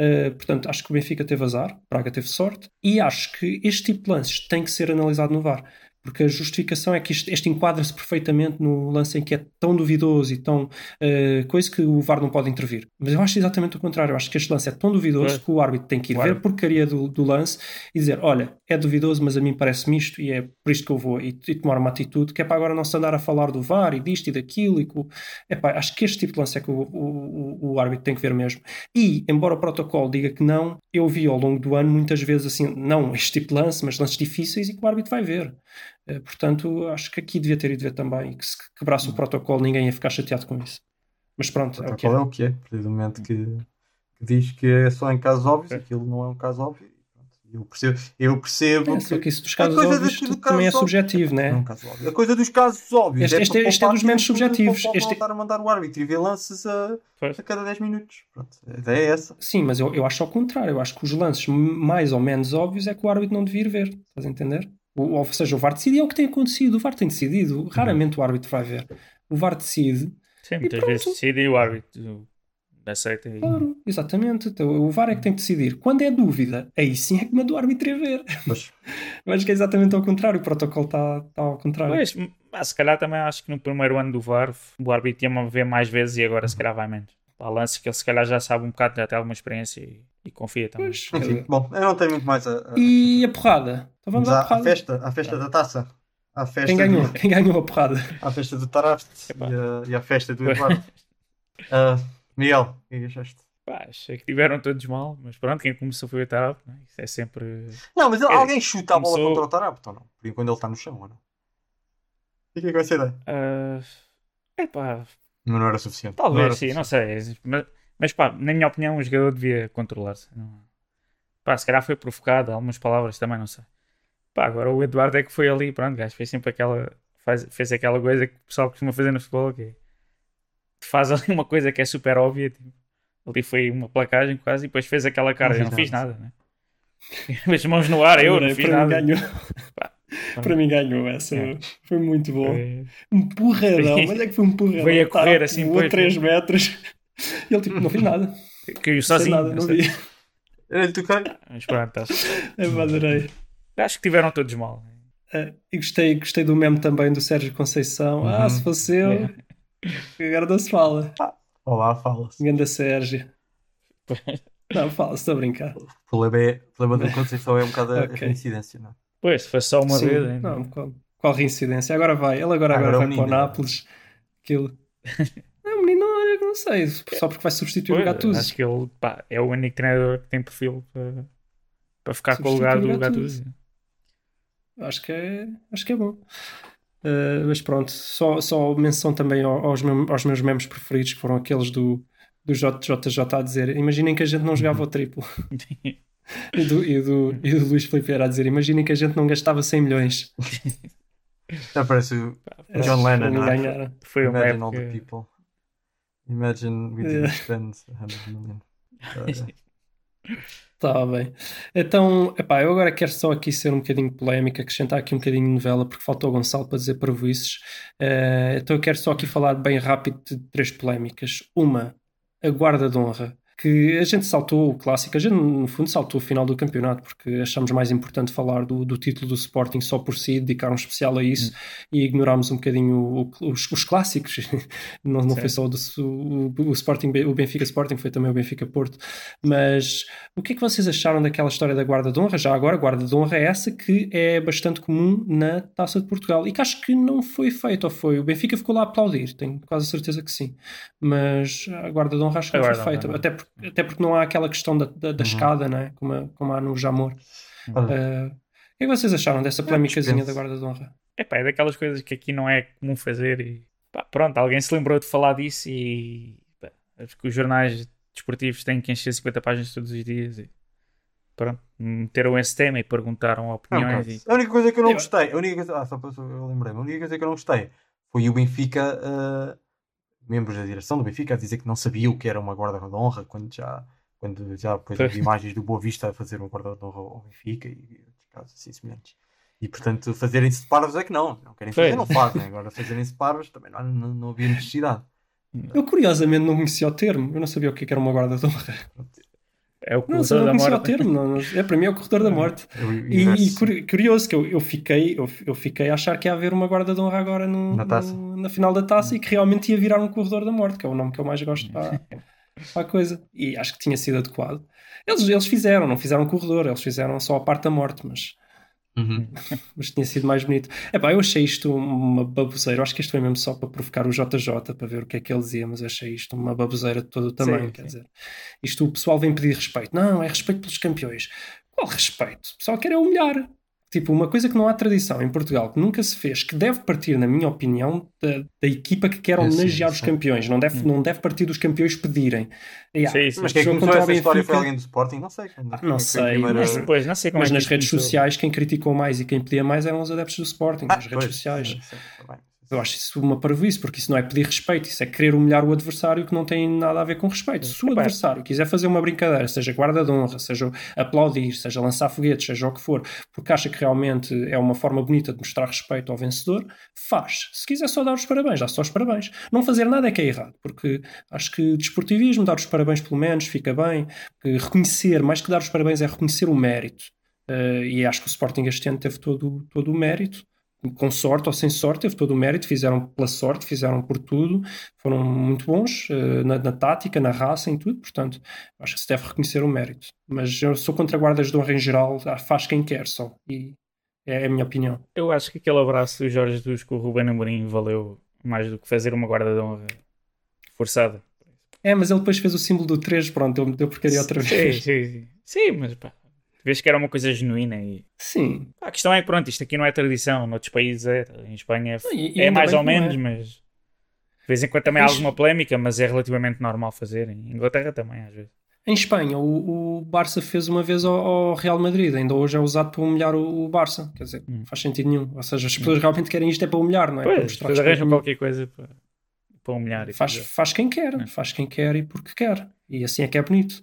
[SPEAKER 2] Uh, portanto, acho que o Benfica teve azar, Braga teve sorte, e acho que este tipo de lances tem que ser analisado no VAR. Porque a justificação é que isto, este enquadra-se perfeitamente no lance em que é tão duvidoso e tão uh, coisa que o VAR não pode intervir. Mas eu acho exatamente o contrário. Eu acho que este lance é tão duvidoso
[SPEAKER 3] É.
[SPEAKER 2] que o árbitro tem que ir
[SPEAKER 3] Claro.
[SPEAKER 2] ver a porcaria do, do lance e dizer: Olha, é duvidoso, mas a mim parece-me isto e é por isto que eu vou. E, e tomar uma atitude que é para agora não se andar a falar do VAR e disto e daquilo. E Epá, acho que este tipo de lance é que o, o- o árbitro tem que ver mesmo. E, embora o protocolo diga que não, eu vi ao longo do ano muitas vezes assim, não este tipo de lance, mas lances difíceis e que o árbitro vai ver. Eh, Portanto, acho que aqui devia ter ido ver também e que se quebrasse o protocolo ninguém ia ficar chateado com isso. Mas pronto, é o que é.
[SPEAKER 1] é o que é? Momento que, que diz que é só em casos óbvios,
[SPEAKER 3] É.
[SPEAKER 1] aquilo não é um caso óbvio. Eu percebo, eu percebo
[SPEAKER 2] É, só que isso dos casos óbvios
[SPEAKER 1] do
[SPEAKER 2] também é
[SPEAKER 1] caso
[SPEAKER 2] subjetivo,
[SPEAKER 1] não é
[SPEAKER 2] né?
[SPEAKER 1] um caso óbvio. A coisa dos casos óbvios.
[SPEAKER 2] Este-
[SPEAKER 1] é
[SPEAKER 2] este-
[SPEAKER 1] para
[SPEAKER 2] este é dos menos subjetivos. Este-
[SPEAKER 1] não estar a mandar o árbitro e ver lances a, a cada 10 minutos. Pronto, a ideia é essa.
[SPEAKER 2] Sim, mas eu, eu acho ao contrário. Eu acho que os lances mais ou menos óbvios é que o árbitro não devia ir ver. Estás a entender? O, ou seja, o VAR decide e é o que tem acontecido. O VAR tem decidido. Raramente o árbitro vai ver. O VAR decide.
[SPEAKER 3] Sim, muitas
[SPEAKER 2] pronto.
[SPEAKER 3] vezes decide e o árbitro aceita e...
[SPEAKER 2] Claro, exatamente. Então, o VAR é que tem que decidir. Quando é dúvida, aí sim é que manda o árbitro ir ver.
[SPEAKER 1] Mas
[SPEAKER 2] acho que é exatamente ao contrário. O protocolo está está ao contrário.
[SPEAKER 3] Pois, mas se calhar também acho que no primeiro ano do VAR o árbitro ia ver mais vezes e agora se calhar vai menos. Lances que ele se calhar já sabe um bocado, já tem alguma experiência e, e confia também.
[SPEAKER 2] Pois, quer
[SPEAKER 1] enfim, bom, eu não tenho muito mais a. a-
[SPEAKER 2] E a porrada? Então vamos
[SPEAKER 1] Vamos
[SPEAKER 2] à porrada.
[SPEAKER 1] festa, à festa da taça. À festa,
[SPEAKER 2] Quem ganhou?
[SPEAKER 1] do-
[SPEAKER 2] Quem ganhou a porrada?
[SPEAKER 1] à festa do Taraste
[SPEAKER 3] Epá.
[SPEAKER 1] e, a- e à festa do Eduardo. Ah, Miguel, o que achaste?
[SPEAKER 3] Pá, achei que tiveram todos mal, mas pronto, quem começou foi o Tarab, né? isso é sempre.
[SPEAKER 1] Não, mas
[SPEAKER 3] É,
[SPEAKER 1] alguém chuta a bola
[SPEAKER 3] começou-
[SPEAKER 1] contra o Tarapto ou não? Por enquanto ele está no chão ou não? E o que é que vai ser daí?
[SPEAKER 3] ah, epá,
[SPEAKER 1] Mas não era suficiente.
[SPEAKER 3] talvez
[SPEAKER 1] não era
[SPEAKER 3] sim,
[SPEAKER 1] suficiente.
[SPEAKER 3] não sei. Mas, mas pá, na minha opinião, o jogador devia controlar-se. Não- Pá, se calhar foi provocado, algumas palavras também, não sei. Pá, agora o Eduardo é que foi ali, pronto, gajo, fez sempre aquela. Faz, fez aquela coisa que o pessoal costuma fazer no futebol, que é, faz ali uma coisa que é super óbvia, tipo, ali foi uma placagem quase, e depois fez aquela cara,
[SPEAKER 1] Não
[SPEAKER 3] eu não
[SPEAKER 1] fiz
[SPEAKER 3] nada, né? As mãos no ar, eu não
[SPEAKER 2] Adorei,
[SPEAKER 3] fiz nada.
[SPEAKER 2] Ganhou. para mim ganhou essa.
[SPEAKER 3] É.
[SPEAKER 2] Foi muito bom.
[SPEAKER 3] Foi-
[SPEAKER 2] Um porradão. Mas é que foi um porradão.
[SPEAKER 3] Veio a correr
[SPEAKER 2] Tá,
[SPEAKER 3] assim,
[SPEAKER 2] voou
[SPEAKER 3] pois,
[SPEAKER 2] 3 metros. E ele tipo, não fiz nada.
[SPEAKER 3] Caiu sozinho.
[SPEAKER 2] nada,
[SPEAKER 3] não
[SPEAKER 2] vi.
[SPEAKER 1] Era-lhe toquei.
[SPEAKER 3] Mas pronto, acho,
[SPEAKER 2] Eu adorei.
[SPEAKER 3] acho que tiveram todos mal.
[SPEAKER 2] Eh, E gostei, gostei do meme também do Sérgio Conceição. Ah,
[SPEAKER 1] Uhum.
[SPEAKER 2] se fosse eu, agora não se fala.
[SPEAKER 1] Olá, fala-se.
[SPEAKER 2] Ganda Sérgio. Não, fala-se, estou a brincar.
[SPEAKER 1] O problema, é, o problema da Conceição é um bocado a, a coincidência, não é?
[SPEAKER 3] Pois, se fosse só uma
[SPEAKER 2] Sim,
[SPEAKER 3] vez ainda.
[SPEAKER 2] não, qual, qual reincidência? Agora vai, ele agora, agora
[SPEAKER 1] Agora
[SPEAKER 2] vai para o. Nápoles. Aquilo. Não, menino, olha, que não sei, só porque vai substituir
[SPEAKER 3] Pois,
[SPEAKER 2] o Gattuso.
[SPEAKER 3] acho que ele pá, é o único treinador que tem perfil para, para ficar com o
[SPEAKER 2] Substituir
[SPEAKER 3] lugar do
[SPEAKER 2] Gattuso.
[SPEAKER 3] Gattuso.
[SPEAKER 2] Acho que é, acho que é bom. Uh, mas pronto, só, só menção também ao- aos, mem- aos meus memes preferidos, que foram aqueles do, do JJ a dizer: Imaginem que a gente não jogava o triplo. E do, e, do, e do Luís Filipe era a dizer: Imaginem que a gente não gastava 100 milhões.
[SPEAKER 1] Já parece o
[SPEAKER 2] É,
[SPEAKER 1] John Lennon, não é?
[SPEAKER 3] Foi uma
[SPEAKER 1] Imagine all the
[SPEAKER 3] época.
[SPEAKER 1] people. Imagine we didn't spend 100 million. Uh,
[SPEAKER 2] Tá bem. Então, epá, eu agora quero só aqui ser um bocadinho polémico, acrescentar aqui um bocadinho de novela, porque faltou o Gonçalo para dizer parvoices. Eh, então eu quero só aqui falar bem rápido de três polémicas. Uma, a guarda de honra. Que a gente saltou o clássico, a gente no fundo saltou o final do campeonato, porque achamos mais importante falar do, do título do Sporting só por si, dedicar um especial a isso e ignorámos um bocadinho o- os, os clássicos. não não foi só o, do, o, o Sporting, o Benfica Sporting, foi também o Benfica Porto. Mas o que é que vocês acharam daquela história da guarda de honra? Já agora, a guarda de honra é essa que é bastante comum na Taça de Portugal e que acho que não foi feito, ou foi? O Benfica ficou lá a aplaudir, tenho quase certeza que sim. Mas a guarda de honra acho que não foi feita, até, por- até porque não há aquela questão da, da, da escada, né? como, como há no Jamor.
[SPEAKER 1] olha,
[SPEAKER 2] Uh, o que é que vocês acharam dessa polémicazinha da guarda de honra?
[SPEAKER 3] Epá, é daquelas coisas que aqui não é comum fazer e pá, pronto, alguém se lembrou de falar disso e pá, acho que os jornais desportivos têm que encher 50 páginas todos os dias e pronto, meteram esse tema e perguntaram opiniões
[SPEAKER 1] caso.
[SPEAKER 3] e
[SPEAKER 1] A única coisa que eu não gostei, a única coisa, ah, só para eu lembrei-me, a única coisa que eu não gostei foi o Benfica, uh, membros da direção do Benfica, a dizer que não sabia o que era uma guarda de honra quando já, quando já depois
[SPEAKER 3] Pois.
[SPEAKER 1] houve imagens do Boa Vista a fazer uma guarda de honra ao Benfica e outros casos assim semelhantes. E portanto, fazerem-se parvos é que não, não querem fazer, não fazem. Agora, fazerem-se parvos também não, não, não havia necessidade.
[SPEAKER 2] Eu curiosamente não conhecia o termo, eu não sabia o que é que era uma guarda de honra.
[SPEAKER 3] É o
[SPEAKER 2] Não,
[SPEAKER 3] corredor
[SPEAKER 2] não
[SPEAKER 3] da
[SPEAKER 2] conhecia o
[SPEAKER 3] morte.
[SPEAKER 2] termo, não, não- é, para mim é o corredor da morte.
[SPEAKER 1] Eu- eu-
[SPEAKER 2] E, e curioso que eu, eu fiquei eu, eu fiquei a achar que ia haver uma guarda de honra agora no,
[SPEAKER 1] Na taça.
[SPEAKER 2] no- na final da taça e que realmente ia virar um corredor da morte, que é o nome que eu mais gosto para, para a coisa. E acho que tinha sido adequado. Eles, eles fizeram, não fizeram um corredor, eles fizeram só a parte da morte, mas,
[SPEAKER 1] Uhum.
[SPEAKER 2] mas tinha sido mais bonito. Epá, eu achei isto uma baboseira. Eu acho que isto foi mesmo só para provocar o JJ para ver o que é que ele dizia, mas eu achei isto uma baboseira de todo o tamanho.
[SPEAKER 3] Sim,
[SPEAKER 2] quer
[SPEAKER 3] sim.
[SPEAKER 2] dizer, isto o pessoal vem pedir respeito. Não, é respeito pelos campeões. Qual respeito? O pessoal quer é humilhar. Tipo, uma coisa que não há tradição em Portugal, que nunca se fez, que deve partir, na minha opinião, da, da equipa que quer
[SPEAKER 1] É,
[SPEAKER 2] homenagear os campeões. Não deve, não deve partir dos campeões pedirem. Yeah,
[SPEAKER 3] Sim, sim.
[SPEAKER 1] Mas quem começou essa história foi alguém do Sporting? Não sei.
[SPEAKER 2] Não
[SPEAKER 1] a
[SPEAKER 2] sei,
[SPEAKER 1] primeira-
[SPEAKER 2] mas
[SPEAKER 3] Depois, não sei como
[SPEAKER 2] Mas
[SPEAKER 3] é que
[SPEAKER 2] nas redes
[SPEAKER 3] começou.
[SPEAKER 2] sociais, quem criticou mais e quem pedia mais eram os adeptos do Sporting,
[SPEAKER 1] Ah,
[SPEAKER 2] nas redes
[SPEAKER 1] pois,
[SPEAKER 2] sociais.
[SPEAKER 1] sim, sim, tá bem.
[SPEAKER 2] Eu acho isso uma parvoíce, porque isso não é pedir respeito, isso é querer humilhar o adversário que não tem nada a ver com respeito. Se o adversário quiser fazer uma brincadeira, seja guarda de honra, seja aplaudir, seja lançar foguetes, seja o que for, porque acha que realmente é uma forma bonita de mostrar respeito ao vencedor, faz. Se quiser só dar os parabéns, dá só os parabéns. Não fazer nada é que é errado, porque acho que desportivismo, dar os parabéns pelo menos, fica bem. Reconhecer, mais que dar os parabéns, é reconhecer o mérito. Eh, e acho que o Sporting este ano teve todo, todo o mérito com sorte ou sem sorte, teve todo o mérito, fizeram pela sorte, fizeram por tudo, foram muito bons eh, na, na tática, na raça, em tudo, portanto, acho que se deve reconhecer o mérito. Mas eu sou contra guardas de honra em geral, ah, faz quem quer só, e é a minha opinião.
[SPEAKER 3] Eu acho que aquele abraço do Jorge Jesus com o Ruben Amorim valeu mais do que fazer uma guarda de honra forçada.
[SPEAKER 2] É, mas ele depois fez o símbolo do 3, pronto, deu, deu porcaria outra
[SPEAKER 3] Sim,
[SPEAKER 2] vez.
[SPEAKER 3] sim, sim. Sim, mas pá, vês que era uma coisa genuína e
[SPEAKER 2] Sim.
[SPEAKER 3] a questão é que pronto, isto aqui não é tradição, noutros países é, em Espanha é,
[SPEAKER 2] E-
[SPEAKER 3] é mais ou
[SPEAKER 2] não
[SPEAKER 3] menos,
[SPEAKER 2] é.
[SPEAKER 3] mas de vez em quando também há alguma polémica, mas é relativamente normal fazer. Em Inglaterra também, às vezes.
[SPEAKER 2] Em Espanha, o, o Barça fez uma vez ao, ao Real Madrid, ainda hoje é usado para humilhar o, o Barça, quer dizer, não faz sentido nenhum. Ou seja, as pessoas realmente querem isto é para humilhar, não é? para
[SPEAKER 3] Pois, depois arranjam qualquer coisa para, para humilhar.
[SPEAKER 2] faz, faz quem quer, faz quem quer e porque quer. E assim é que é bonito.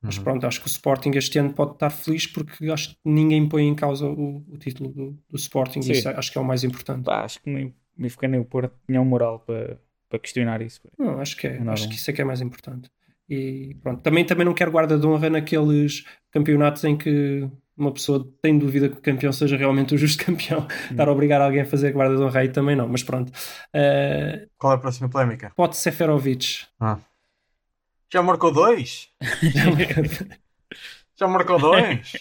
[SPEAKER 2] Mas
[SPEAKER 1] Uhum.
[SPEAKER 2] pronto, acho que o Sporting este ano pode estar feliz porque acho que ninguém põe em causa o, o título do, do Sporting
[SPEAKER 3] Sim.
[SPEAKER 2] e isso é- acho que é o mais importante.
[SPEAKER 3] Pá, acho que nem o Benfica nem o Porto tinham moral para, para questionar isso.
[SPEAKER 2] Não, acho que é,
[SPEAKER 3] Não,
[SPEAKER 2] acho
[SPEAKER 3] não.
[SPEAKER 2] que isso é que é mais importante. E pronto, também, também não quero guarda de honra naqueles campeonatos em que uma pessoa tem dúvida que o campeão seja realmente o justo campeão. Estar a obrigar alguém a fazer guarda de honra aí também não, mas pronto. Eh,
[SPEAKER 1] Qual é a próxima polémica?
[SPEAKER 2] Pote Seferovic.
[SPEAKER 1] Ah. Já marcou dois? Já marcou dois?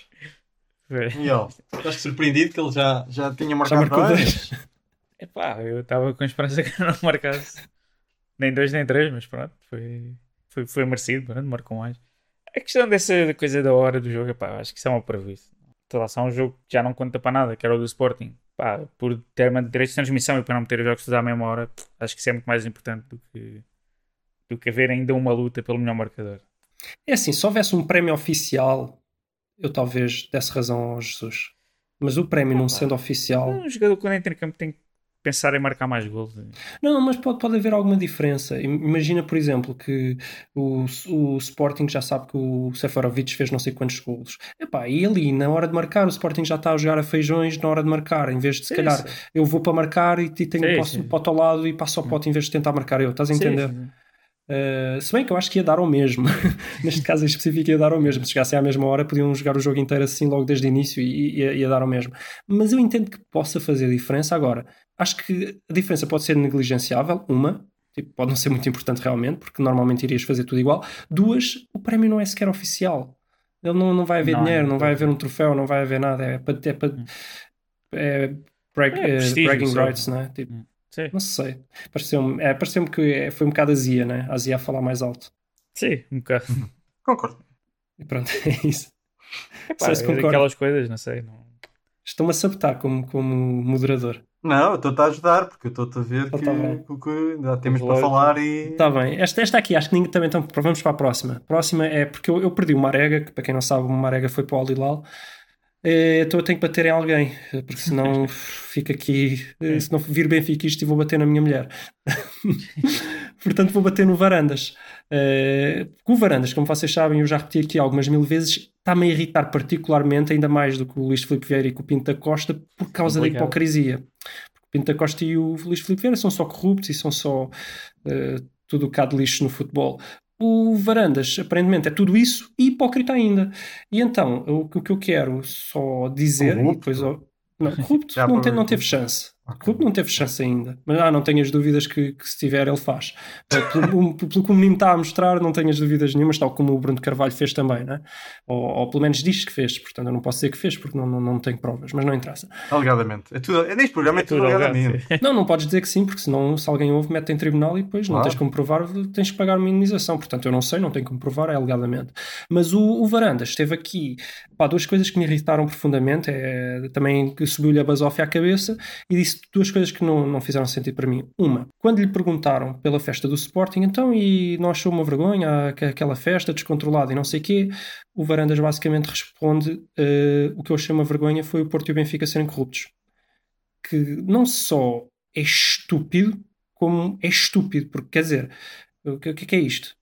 [SPEAKER 3] Foi.
[SPEAKER 1] Miguel, estás surpreendido que ele já, já tinha
[SPEAKER 2] Já
[SPEAKER 1] marcado
[SPEAKER 2] marcou
[SPEAKER 1] dois?
[SPEAKER 2] dois.
[SPEAKER 3] Epá, eu estava com esperança que não marcasse nem dois nem três, mas pronto, foi, foi, foi merecido, pronto, marcou mais. A questão dessa coisa da hora do jogo, epá, acho que isso é uma prejuízo. Sei lá, só um jogo que já não conta para nada, que era o do Sporting. Pá, por ter uma direito de transmissão e para não meter os jogos todos à mesma hora, acho que isso é muito mais importante do que, do que haver ainda uma luta pelo melhor marcador.
[SPEAKER 2] É assim, se houvesse um prémio oficial, eu talvez desse razão ao Jesus. Mas o prémio não sendo oficial.
[SPEAKER 3] Um jogador quando entra em campo tem que pensar em marcar mais gols.
[SPEAKER 2] Não, mas pode, pode haver alguma diferença. Im- Imagina, por exemplo, que o, o Sporting já sabe que o Seferovic fez não sei quantos golos. Epá, e ali, na hora de marcar, o Sporting já está a jogar a feijões na hora de marcar. Em vez de, se
[SPEAKER 3] Sim,
[SPEAKER 2] calhar,
[SPEAKER 3] sim.
[SPEAKER 2] eu vou para marcar e, e tenho
[SPEAKER 3] Sim,
[SPEAKER 2] o pote ao lado e passo ao pote em vez de tentar marcar eu. Estás a entender? Uh, se bem que eu acho que ia dar ao mesmo. Neste caso em específico ia dar ao mesmo. Se chegassem à mesma hora, podiam jogar o jogo inteiro assim logo desde o início e ia, ia dar ao mesmo. Mas eu entendo que possa fazer diferença. Agora, acho que a diferença pode ser negligenciável. Uma, tipo, pode não ser muito importante realmente, porque normalmente irias fazer tudo igual. Duas, o prémio não é sequer oficial. Ele não, não vai haver
[SPEAKER 3] Não,
[SPEAKER 2] dinheiro,
[SPEAKER 3] não
[SPEAKER 2] vai haver um troféu, não vai haver nada. É para. É é, brag-
[SPEAKER 3] É
[SPEAKER 2] é,
[SPEAKER 3] prestígio
[SPEAKER 2] bragging rights, não é? Tipo,
[SPEAKER 3] Sim,
[SPEAKER 2] não sei. Pareceu-me é, pareceu que foi um bocado azia, né? A azia a falar mais alto.
[SPEAKER 3] sim, um bocado.
[SPEAKER 1] Concordo.
[SPEAKER 2] E pronto, é isso.
[SPEAKER 3] Epá,
[SPEAKER 2] sei se
[SPEAKER 3] é
[SPEAKER 2] concordo.
[SPEAKER 3] daquelas coisas, não sei. Não...
[SPEAKER 2] Estão-me a sabotar como, como moderador.
[SPEAKER 1] Não, eu estou-te a ajudar, porque eu estou-te a ver
[SPEAKER 2] Então
[SPEAKER 1] que,
[SPEAKER 2] tá bem.
[SPEAKER 1] que- que ainda há temas
[SPEAKER 3] Vamos
[SPEAKER 1] para falar e.
[SPEAKER 2] Está bem. Esta, esta aqui, acho que ninguém também. Então, vamos para a próxima. Próxima é porque eu, eu perdi uma arega, que para quem não sabe, uma arega foi para o Alilal. Eh, Então eu tenho que bater em alguém, porque senão fica aqui. eh, Se não vir Benfica isto, eu vou bater na minha mulher. Portanto, vou bater no Varandas. Eh, o Varandas, como vocês sabem, eu já repeti aqui algumas mil vezes, está-me a irritar particularmente, ainda mais do que o Luís Filipe Vieira e o Pinto da Costa, por causa da
[SPEAKER 3] Complicado.
[SPEAKER 2] hipocrisia. Porque o Pinto da Costa e o Luís Filipe Vieira são só corruptos e são só eh, tudo o cá de lixo no futebol. O Varandas, aparentemente, é tudo isso e hipócrita ainda. E então, o, o que eu quero só dizer, e
[SPEAKER 1] Corrupto?
[SPEAKER 2] depois. ó, Não, corrupto não,
[SPEAKER 1] para
[SPEAKER 2] te-
[SPEAKER 1] ver
[SPEAKER 2] não teve chance.
[SPEAKER 1] Ok.
[SPEAKER 2] Corrupto não teve chance ainda. Mas ah, não tenhas dúvidas que, que se tiver, ele faz. Pelo, pelo que o menino está a mostrar, não tenhas dúvidas nenhumas, tal como o Bruno Carvalho fez também, né? ou, ou pelo menos diz que fez. Portanto, eu não posso dizer que fez porque não, não, não tenho provas, mas não interessa.
[SPEAKER 1] Alegadamente. É tudo, é neste programa é, tudo, alegadamente.
[SPEAKER 3] sim.
[SPEAKER 2] Não, não podes dizer que sim, porque senão se alguém ouve, mete em tribunal e depois não
[SPEAKER 1] Claro.
[SPEAKER 2] tens como provar, tens que pagar uma indenização. Portanto, eu não sei, não tenho como provar, é alegadamente. Mas o, o Varandas esteve aqui, pá, duas coisas que me irritaram profundamente, é também que subiu-lhe a basófia à cabeça e disse duas coisas que não, não fizeram sentido para mim. Uma, quando lhe perguntaram pela festa do Sporting, então, e não achou uma vergonha aqu- aquela festa descontrolada e não sei o quê, o Varandas basicamente responde, eh, o que eu achei uma vergonha foi o Porto e o Benfica serem corruptos que não só é estúpido, como é estúpido, porque quer dizer, o que, que é isto?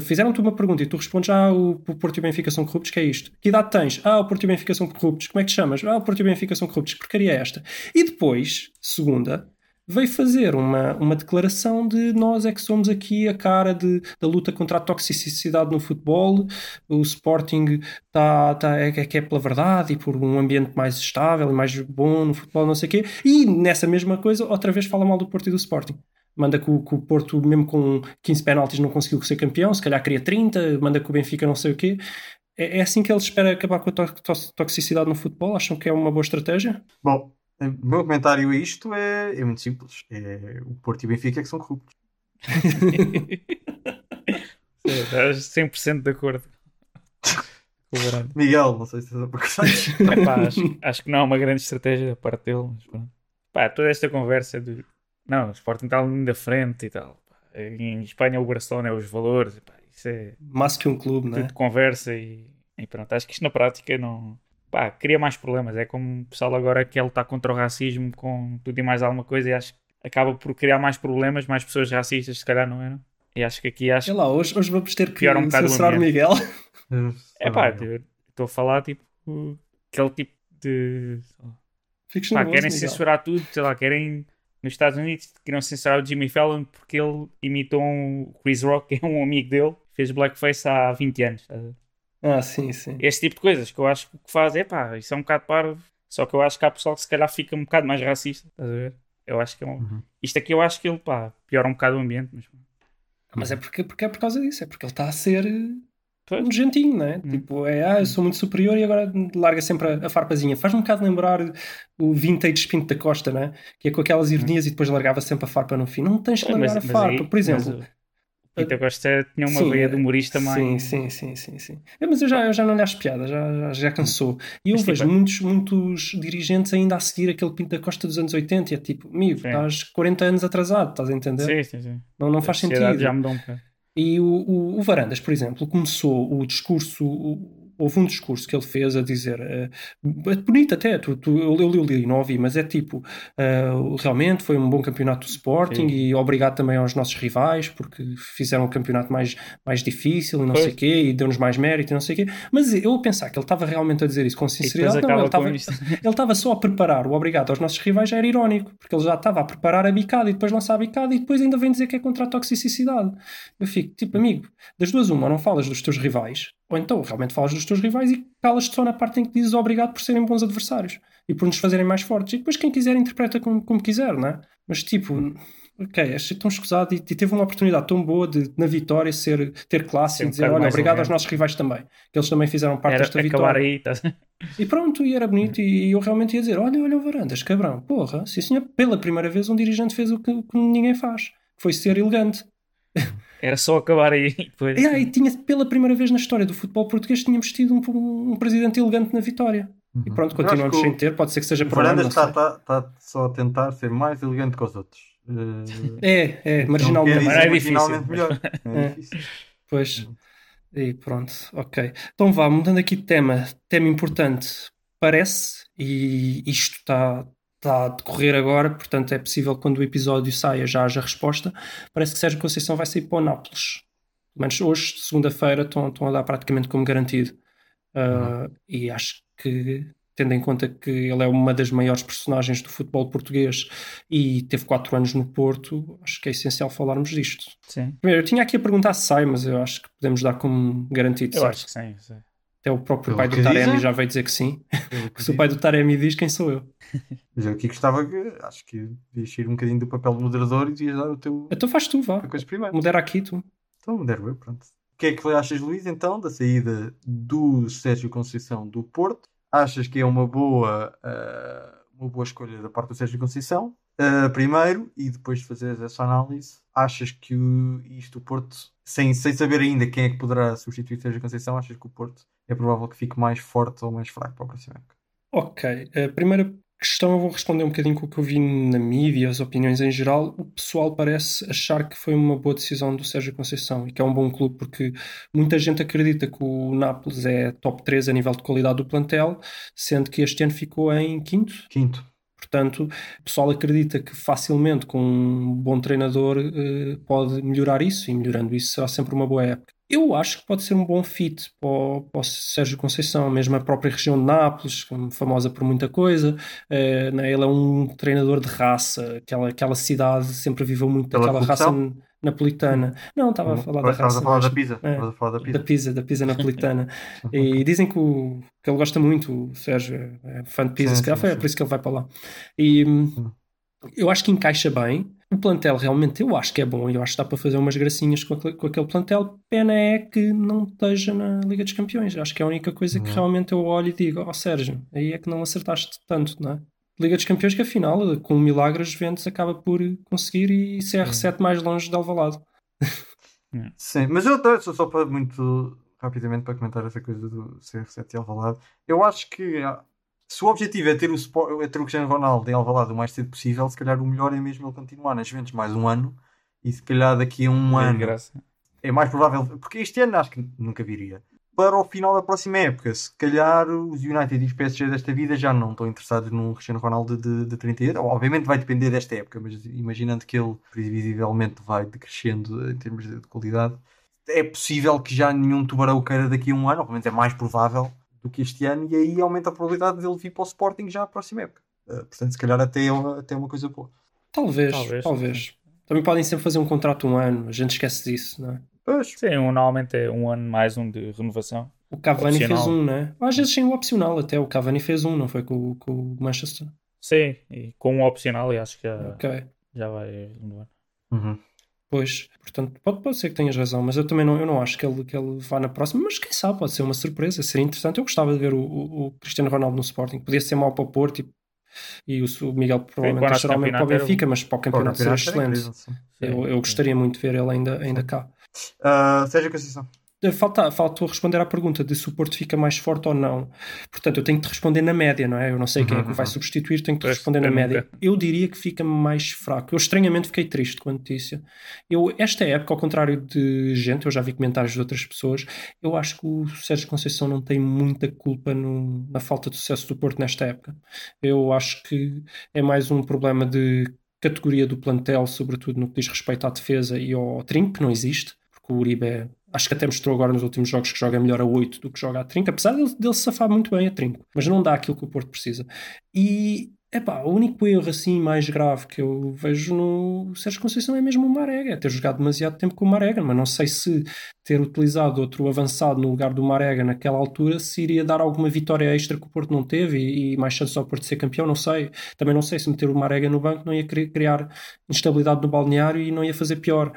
[SPEAKER 2] Fizeram-te uma pergunta e tu respondes: Ah, o, Porto e Benfica são corruptos, que é isto? Que idade tens? Ah, o Porto e Benfica são corruptos. Como é que te chamas? Ah, o Porto e Benfica são corruptos. Que porcaria é esta? E depois, segunda, veio fazer uma, uma declaração de nós é que somos aqui a cara de, da luta contra a toxicidade no futebol, o Sporting tá, tá, é, que é pela verdade e por um ambiente mais estável e mais bom no futebol, não sei o quê, e nessa mesma coisa, outra vez fala mal do Porto e do Sporting. Manda que o, que o Porto, mesmo com 15 penaltis, não conseguiu ser campeão, se calhar queria 30, manda que o Benfica não sei o quê. É, é assim que ele espera acabar com a to- to- toxicidade no futebol? Acham que é uma boa estratégia?
[SPEAKER 1] Bom, o meu comentário a isto é, é muito simples. É, o Porto e o Benfica é que são corruptos.
[SPEAKER 3] Sim, Estás 100% de acordo.
[SPEAKER 1] Miguel, não sei se estás a
[SPEAKER 3] acho, acho que não é uma grande estratégia da parte dele, mas pronto. Pá, toda esta conversa de não, o Sporting está ali da frente e tal. Pá, Em Espanha o Barcelona é os valores, epá, isso é
[SPEAKER 2] Mais que um clube, não é?
[SPEAKER 3] tudo conversa e, e pronto. Acho que isto na prática não pá, cria mais problemas. É como o pessoal agora quer lutar contra o racismo com tudo e mais alguma coisa e acho que acaba por criar mais problemas, mais pessoas racistas, se calhar não eram. E acho que aqui acho
[SPEAKER 2] Sei lá, hoje, hoje vamos ter que
[SPEAKER 3] um
[SPEAKER 2] censurar o. Miguel.
[SPEAKER 3] É pá, estou a falar tipo aquele tipo de.
[SPEAKER 2] Fiques
[SPEAKER 3] Pá,
[SPEAKER 2] nervoso,
[SPEAKER 3] querem
[SPEAKER 2] Miguel.
[SPEAKER 3] censurar tudo, sei lá, querem. Nos Estados Unidos queriam censurar o Jimmy Fallon porque ele imitou um o Chris Rock, que é um amigo dele, fez blackface há 20 anos. estás a ver?
[SPEAKER 2] Ah, sim, sim.
[SPEAKER 3] Esse tipo de coisas que eu acho que o que faz é pá, isso é um bocado parvo. Só que eu acho que há pessoal que se calhar fica um bocado mais racista, estás a ver? Eu acho que é um...
[SPEAKER 1] Uhum.
[SPEAKER 3] Isto aqui eu acho que ele pá, piora um bocado o ambiente, mas
[SPEAKER 2] Mas é porque, porque é por causa disso, é porque ele está a ser
[SPEAKER 3] Pois.
[SPEAKER 2] nojentinho, né?
[SPEAKER 3] Hum.
[SPEAKER 2] Tipo, é, ah, eu sou muito superior e agora larga sempre a, a farpazinha. Faz-me um bocado lembrar o vintage Pinto da Costa, né? Que é com aquelas ironias e depois largava sempre a farpa no fim. Não tens que
[SPEAKER 3] Hum. Mas-
[SPEAKER 2] largar
[SPEAKER 3] mas
[SPEAKER 2] a farpa.
[SPEAKER 3] aí-
[SPEAKER 2] Por exemplo,
[SPEAKER 3] mas o Peter Costa tinha uma
[SPEAKER 2] Sim,
[SPEAKER 3] veia
[SPEAKER 2] é-
[SPEAKER 3] de humorista mais.
[SPEAKER 2] Sim, sim, sim, sim, sim. É, mas eu já, eu já não lhe acho piada, já, já, já cansou. E eu
[SPEAKER 3] Mas,
[SPEAKER 2] vejo
[SPEAKER 3] tipo,
[SPEAKER 2] muitos, muitos dirigentes ainda a seguir aquele Pinto da Costa dos anos 80 e é tipo, amigo,
[SPEAKER 3] Sim.
[SPEAKER 2] estás 40 anos atrasado, estás a entender?
[SPEAKER 3] Sim, sim, sim.
[SPEAKER 2] Não, não
[SPEAKER 3] A
[SPEAKER 2] faz sentido.
[SPEAKER 3] Já mudou um bocado.
[SPEAKER 2] E o, o, o Varandas, por exemplo, começou o discurso. Houve um discurso que ele fez a dizer, eh, é bonito até, tu, tu, eu, eu li e não ouvi, mas é tipo, eh, realmente foi um bom campeonato do Sporting
[SPEAKER 3] Sim.
[SPEAKER 2] e obrigado também aos nossos rivais porque fizeram o campeonato mais, mais difícil e não
[SPEAKER 3] Pois.
[SPEAKER 2] sei o quê e deu-nos mais mérito e não sei o quê. Mas eu a pensar que ele estava realmente a dizer isso com sinceridade, não, ele estava, só a preparar o obrigado aos nossos rivais, já era irónico, porque ele já estava a preparar a bicada e depois lançar a bicada e depois ainda vem dizer que é contra a toxicidade. Eu fico, tipo, amigo, das duas, uma, não falas dos teus rivais, ou então realmente falas dos teus rivais e calas-te só na parte em que dizes obrigado por serem bons adversários e por nos fazerem mais fortes. E depois quem quiser interpreta como, como quiser, não é? Mas tipo. Ok, achei tão escusado e, e teve uma oportunidade tão boa de, na vitória, ser, ter classe
[SPEAKER 3] Ser
[SPEAKER 2] e dizer: olha, obrigado aos nossos rivais também, que eles também fizeram parte
[SPEAKER 3] Era
[SPEAKER 2] desta vitória.
[SPEAKER 3] aí. Tá...
[SPEAKER 2] E pronto, e era bonito, e eu realmente ia dizer: olha, olha o Varandas, cabrão, porra, sim senhor, pela primeira vez um dirigente fez o que, o que ninguém faz, foi ser elegante.
[SPEAKER 3] Era só acabar aí. e Depois...
[SPEAKER 2] E aí, tinha, pela primeira vez na história do futebol português, tínhamos tido um, um presidente elegante na vitória. E pronto, continuamos sem ter, pode ser que seja para
[SPEAKER 1] Varandas está
[SPEAKER 2] sei.
[SPEAKER 1] tá, tá só a tentar ser mais elegante que os outros. Eh,
[SPEAKER 2] É, é, marginalmente.
[SPEAKER 1] dizer
[SPEAKER 3] é difícil,
[SPEAKER 1] marginalmente melhor. É
[SPEAKER 2] É.
[SPEAKER 1] difícil.
[SPEAKER 2] Pois. E pronto, ok. Então vá, mudando aqui de tema, tema importante. Parece, e isto está está a decorrer agora, portanto é possível que quando o episódio saia já haja resposta. Parece que Sérgio Conceição vai sair para o Nápoles. Pelo menos hoje, segunda-feira, estão, estão a dar praticamente como garantido. Uh, E acho que, tendo em conta que ele é uma das maiores personagens do futebol português e teve quatro anos no Porto, acho que é essencial falarmos disto.
[SPEAKER 3] Sim.
[SPEAKER 2] Primeiro, eu tinha aqui a perguntar se sai, mas eu acho que podemos dar como garantido.
[SPEAKER 3] Eu
[SPEAKER 2] certo?
[SPEAKER 3] acho que sim. sim.
[SPEAKER 2] Até o próprio
[SPEAKER 1] Pelo
[SPEAKER 2] pai do Taremi
[SPEAKER 1] dizem.
[SPEAKER 2] já veio dizer que sim.
[SPEAKER 1] Que
[SPEAKER 2] Se o pai do Taremi diz, quem sou eu?
[SPEAKER 1] Mas eu aqui gostava que acho que devias ir um bocadinho do papel de moderador e devias dar o teu
[SPEAKER 2] Então faz tu, vá.
[SPEAKER 1] a coisa primeiro.
[SPEAKER 2] Modera aqui tu.
[SPEAKER 1] Então, modero eu, pronto. O que é que achas, Luís, então, da saída do Sérgio Conceição do Porto? Achas que é uma boa, ah, uma boa escolha da parte do Sérgio Conceição? Ah, primeiro, e depois de fazeres essa análise, achas que o, isto, o Porto, sem, sem saber ainda quem é que poderá substituir Sérgio Conceição, achas que o Porto é provável que fique mais forte ou mais fraco para a próxima época?
[SPEAKER 2] Ok. A primeira questão eu vou responder um bocadinho com o que eu vi na mídia, as opiniões em geral. O pessoal parece achar que foi uma boa decisão do Sérgio Conceição e que é um bom clube, porque muita gente acredita que o Nápoles é top 3 a nível de qualidade do plantel, sendo que este ano ficou em quinto.
[SPEAKER 1] Quinto.
[SPEAKER 2] Portanto, o pessoal acredita que facilmente com um bom treinador eh, pode melhorar isso e melhorando isso será sempre uma boa época. Eu acho que pode ser um bom fit para o, para o Sérgio Conceição, mesmo a própria região de Nápoles, como famosa por muita coisa. eh, né, ele é um treinador de raça, aquela, aquela cidade sempre viveu muito
[SPEAKER 1] Pela
[SPEAKER 2] daquela raça napolitana. Não, estava a falar da raça.
[SPEAKER 1] a falar da pizza.
[SPEAKER 2] É.
[SPEAKER 1] A falar da
[SPEAKER 2] Da
[SPEAKER 1] pizza.
[SPEAKER 2] pizza, da pizza napolitana. e dizem que, o- que ele gosta muito, o Sérgio é fã de pizza,
[SPEAKER 1] Sim, sim, sim.
[SPEAKER 2] por isso que ele vai para lá. E hum,
[SPEAKER 1] Sim.
[SPEAKER 2] eu acho que encaixa bem. O plantel realmente eu acho que é bom eu acho que dá para fazer umas gracinhas com aquele, com aquele plantel. Pena é que não esteja na Liga dos Campeões. Acho que é a única coisa que
[SPEAKER 1] Não.
[SPEAKER 2] realmente eu olho e digo: Ó Sérgio, aí é que não acertaste tanto, não é? Liga dos Campeões que afinal, com o milagre, a Juventus acaba por conseguir e CR7 mais longe de Alvalade.
[SPEAKER 1] Sim, mas eu só, só para muito rapidamente para comentar essa coisa do CR7 e Alvalade, eu acho que se o objetivo é ter o, Sport- é ter o Cristiano Ronaldo em Alvalade o mais cedo possível, se calhar o melhor é mesmo ele continuar nas Juventus mais um ano e se calhar daqui a um
[SPEAKER 3] É
[SPEAKER 1] ano
[SPEAKER 3] graça.
[SPEAKER 1] é mais provável, porque este ano acho que nunca viria. Para o final da próxima época, se calhar os United e os PSG desta vida já não estão interessados num Cristiano Ronaldo de, de 30 anos. Obviamente vai depender desta época, mas imaginando que ele previsivelmente vai decrescendo em termos de, de qualidade, é possível que já nenhum tubarão queira daqui a um ano. Obviamente é mais provável do que este ano, e aí aumenta a probabilidade dele vir para o Sporting já à próxima época. Uh, portanto, se calhar até é uma, até é uma coisa boa.
[SPEAKER 2] Talvez,
[SPEAKER 3] Talvez,
[SPEAKER 2] talvez. Também podem sempre fazer um contrato um ano, a gente esquece disso, não é?
[SPEAKER 1] Pois,
[SPEAKER 3] Sim, um, normalmente é um ano mais um de renovação.
[SPEAKER 2] O Cavani
[SPEAKER 3] Opcional.
[SPEAKER 2] fez um, né? Às vezes sem o opcional, até o Cavani fez um, não foi com, o- com o Manchester?
[SPEAKER 3] Sim, e com um opcional, e acho que já,
[SPEAKER 2] Ok.
[SPEAKER 3] já vai renovar.
[SPEAKER 1] Uhum.
[SPEAKER 2] Pois, portanto, pode, pode ser que tenhas razão, mas eu também não, eu não acho que ele, que ele vá na próxima, mas quem sabe, pode ser uma surpresa, seria interessante. Eu gostava de ver o, o, o Cristiano Ronaldo no Sporting, podia ser mau para o Porto e, e o, o Miguel provavelmente mesmo para o Benfica, mas para o campeonato seria
[SPEAKER 1] Campeonato era
[SPEAKER 2] excelente.
[SPEAKER 1] incrível.
[SPEAKER 2] Eu, eu gostaria muito de ver ele ainda, ainda cá.
[SPEAKER 1] Ah, Sérgio Conceição.
[SPEAKER 2] Falta, faltou responder à pergunta de se o Porto fica mais forte ou não. Portanto, eu tenho que te responder na média, não é? Eu não sei quem é que o vai substituir, tenho que te responder na média. Eu diria que fica mais fraco. Eu estranhamente fiquei triste com a notícia. Eu, esta época, ao contrário de gente, eu já vi comentários de outras pessoas, eu acho que o Sérgio Conceição não tem muita culpa no- na falta de sucesso do Porto nesta época. Eu acho que é mais um problema de categoria do plantel, sobretudo no que diz respeito à defesa e ao trinco, que não existe, porque o Uribe é- acho que até mostrou agora nos últimos jogos que joga melhor a 8 do que joga a trinco, apesar dele, dele safar muito bem a trinco, mas não dá aquilo que o Porto precisa. E epá, o único erro assim mais grave que eu vejo no Sérgio Conceição é mesmo o Marega, é ter jogado demasiado tempo com o Marega, mas não sei se ter utilizado outro avançado no lugar do Marega naquela altura se iria dar alguma vitória extra que o Porto não teve e, e mais chances ao Porto ser campeão, não sei. Também não sei se meter o Marega no banco não ia cri- criar instabilidade no balneário e não ia fazer pior.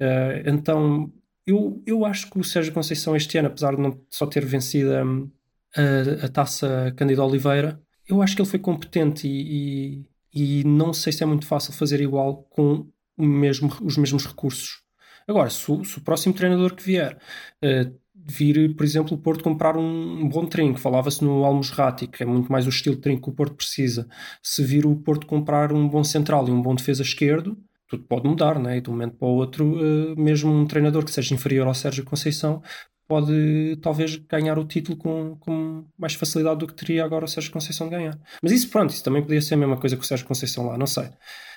[SPEAKER 2] Eh, então, eu, eu acho que o Sérgio Conceição este ano, apesar de não só ter vencido a, a taça Cândido Oliveira, eu acho que ele foi competente e, e, e não sei se é muito fácil fazer igual com mesmo, os mesmos recursos. Agora, se o, se o próximo treinador que vier eh, vir, por exemplo, o Porto comprar um, bom trinco, falava-se no Almosrati, que é muito mais o estilo de trinco que o Porto precisa. Se vir o Porto comprar um bom central e um bom defesa esquerdo, tudo pode mudar, né? E de um momento para o outro, eh, mesmo um treinador que seja inferior ao Sérgio Conceição pode talvez ganhar o título com, com mais facilidade do que teria agora o Sérgio Conceição de ganhar. Mas isso, pronto, isso também podia ser a mesma coisa que o Sérgio Conceição lá, não sei.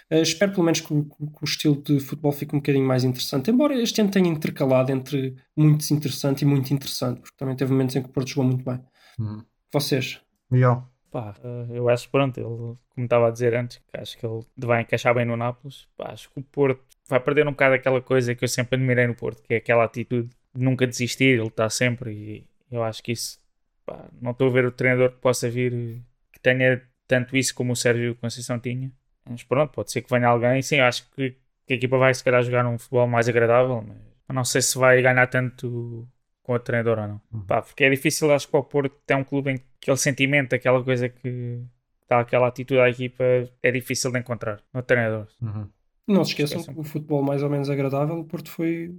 [SPEAKER 2] Eh, espero pelo menos que o, que o estilo de futebol fique um bocadinho mais interessante, embora este ano tenha intercalado entre muito desinteressante e muito interessante, porque também teve momentos em que o Porto jogou muito bem.
[SPEAKER 1] Hum.
[SPEAKER 2] Vocês?
[SPEAKER 1] Miguel.
[SPEAKER 3] Pá, eh, eu acho que pronto, ele, como estava a dizer antes, que acho que ele vai encaixar bem no Nápoles. Pá, acho que o Porto vai perder um bocado aquela coisa que eu sempre admirei no Porto, que é aquela atitude de nunca desistir, ele está sempre e eu acho que isso, pá, não estou a ver o treinador que possa vir que tenha tanto isso como o Sérgio Conceição tinha. Mas pronto, pode ser que venha alguém. Sim, eu acho que, que a equipa vai se calhar jogar um futebol mais agradável, mas não sei se vai ganhar tanto com o treinador ou não. Pá, porque é difícil, acho que para o Porto tem um clube em que aquele sentimento, aquela coisa que está aquela atitude da equipa é difícil de encontrar no treinador.
[SPEAKER 1] Uhum.
[SPEAKER 2] Não se esqueçam
[SPEAKER 3] Esqueçam.
[SPEAKER 2] que o futebol mais ou menos agradável, o Porto foi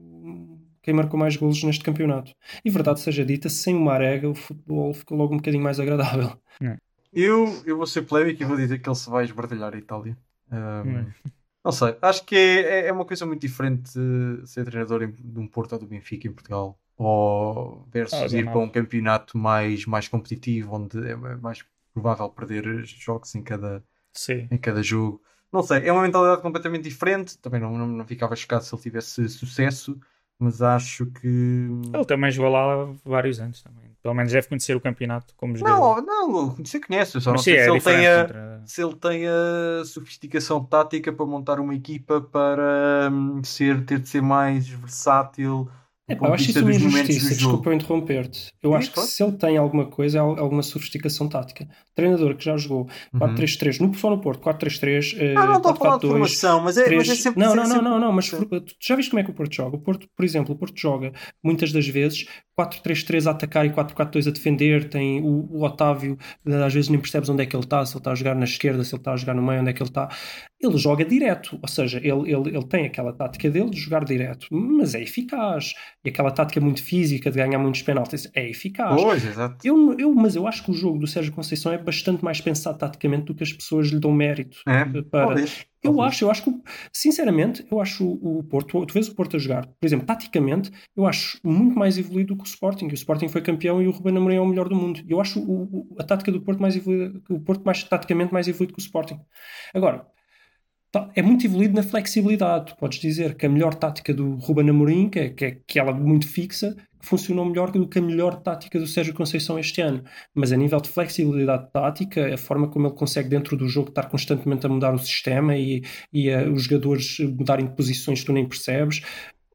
[SPEAKER 2] quem marcou mais golos neste campeonato. E verdade seja dita, sem o Marega o futebol ficou logo um bocadinho mais agradável.
[SPEAKER 1] Eu, eu vou ser polémico e vou dizer que ele se vai esbardalhar a Itália. Um. Não sei, acho que é, é uma coisa muito diferente ser treinador de um Porto ou do Benfica em Portugal ou versus
[SPEAKER 3] Ah,
[SPEAKER 1] ir para um campeonato mais, mais competitivo onde é mais provável perder jogos em cada,
[SPEAKER 3] Sim.
[SPEAKER 1] em cada jogo. Não sei, é uma mentalidade completamente diferente. Também não, não, não ficava chocado se ele tivesse sucesso, mas acho que.
[SPEAKER 3] Ele também jogou lá vários anos também. Pelo menos deve conhecer o campeonato como jogador.
[SPEAKER 1] Não, não, você conhece, só
[SPEAKER 3] Mas
[SPEAKER 1] não sei
[SPEAKER 3] é
[SPEAKER 1] se ele,
[SPEAKER 3] diferente.
[SPEAKER 1] tem a,
[SPEAKER 3] entre-
[SPEAKER 1] se ele tem a sofisticação tática para montar uma equipa para hum, ser, ter de ser mais versátil
[SPEAKER 2] É, pá, eu acho isso uma injustiça, desculpa eu interromper-te. Eu acho que se ele tem alguma coisa, al- alguma sofisticação tática. Treinador que já jogou
[SPEAKER 1] Uhum.
[SPEAKER 2] 4-3-3, no, só no Porto, 4-3-3, eh,
[SPEAKER 1] Ah, não estou a falar de
[SPEAKER 2] 4-4-2,
[SPEAKER 1] formação, mas é, mas é sempre.
[SPEAKER 2] não, não, não, não, não, mas tu já viste como é que o Porto joga? O Porto, por exemplo, o Porto joga muitas das vezes 4-3-3 a atacar e 4-4-2 a defender. Tem o, o Otávio, eh, às vezes nem percebes onde é que ele está, se ele está a jogar na esquerda, se ele está a jogar no meio, onde é que ele está. Ele joga direto, ou seja, ele, ele, ele tem aquela tática dele de jogar direto, mas é eficaz. E aquela tática muito física de ganhar muitos penaltis é eficaz.
[SPEAKER 1] Pois, exato.
[SPEAKER 2] Eu, eu, mas eu acho que o jogo do Sérgio Conceição é bastante mais pensado taticamente do que as pessoas lhe dão mérito.
[SPEAKER 1] É,
[SPEAKER 2] para-
[SPEAKER 1] talvez.
[SPEAKER 2] Eu
[SPEAKER 1] Talvez.
[SPEAKER 2] acho, eu acho que, sinceramente, eu acho o o Porto, tu vês o Porto a jogar, por exemplo, taticamente, eu acho muito mais evoluído do que o Sporting. O Sporting foi campeão e o Ruben Amorim é o melhor do mundo. Eu acho o- o- a tática do Porto mais evoluída, o Porto mais taticamente mais evoluído que o Sporting. Agora, tá- é muito evoluído na flexibilidade. Tu podes dizer que a melhor tática do Ruben Amorim, que é, que é aquela muito fixa, funcionou melhor do que a melhor tática do Sérgio Conceição este ano. Mas a nível de flexibilidade tática, a forma como ele consegue dentro do jogo estar constantemente a mudar o sistema e, e eh, os jogadores mudarem de posições que tu nem percebes,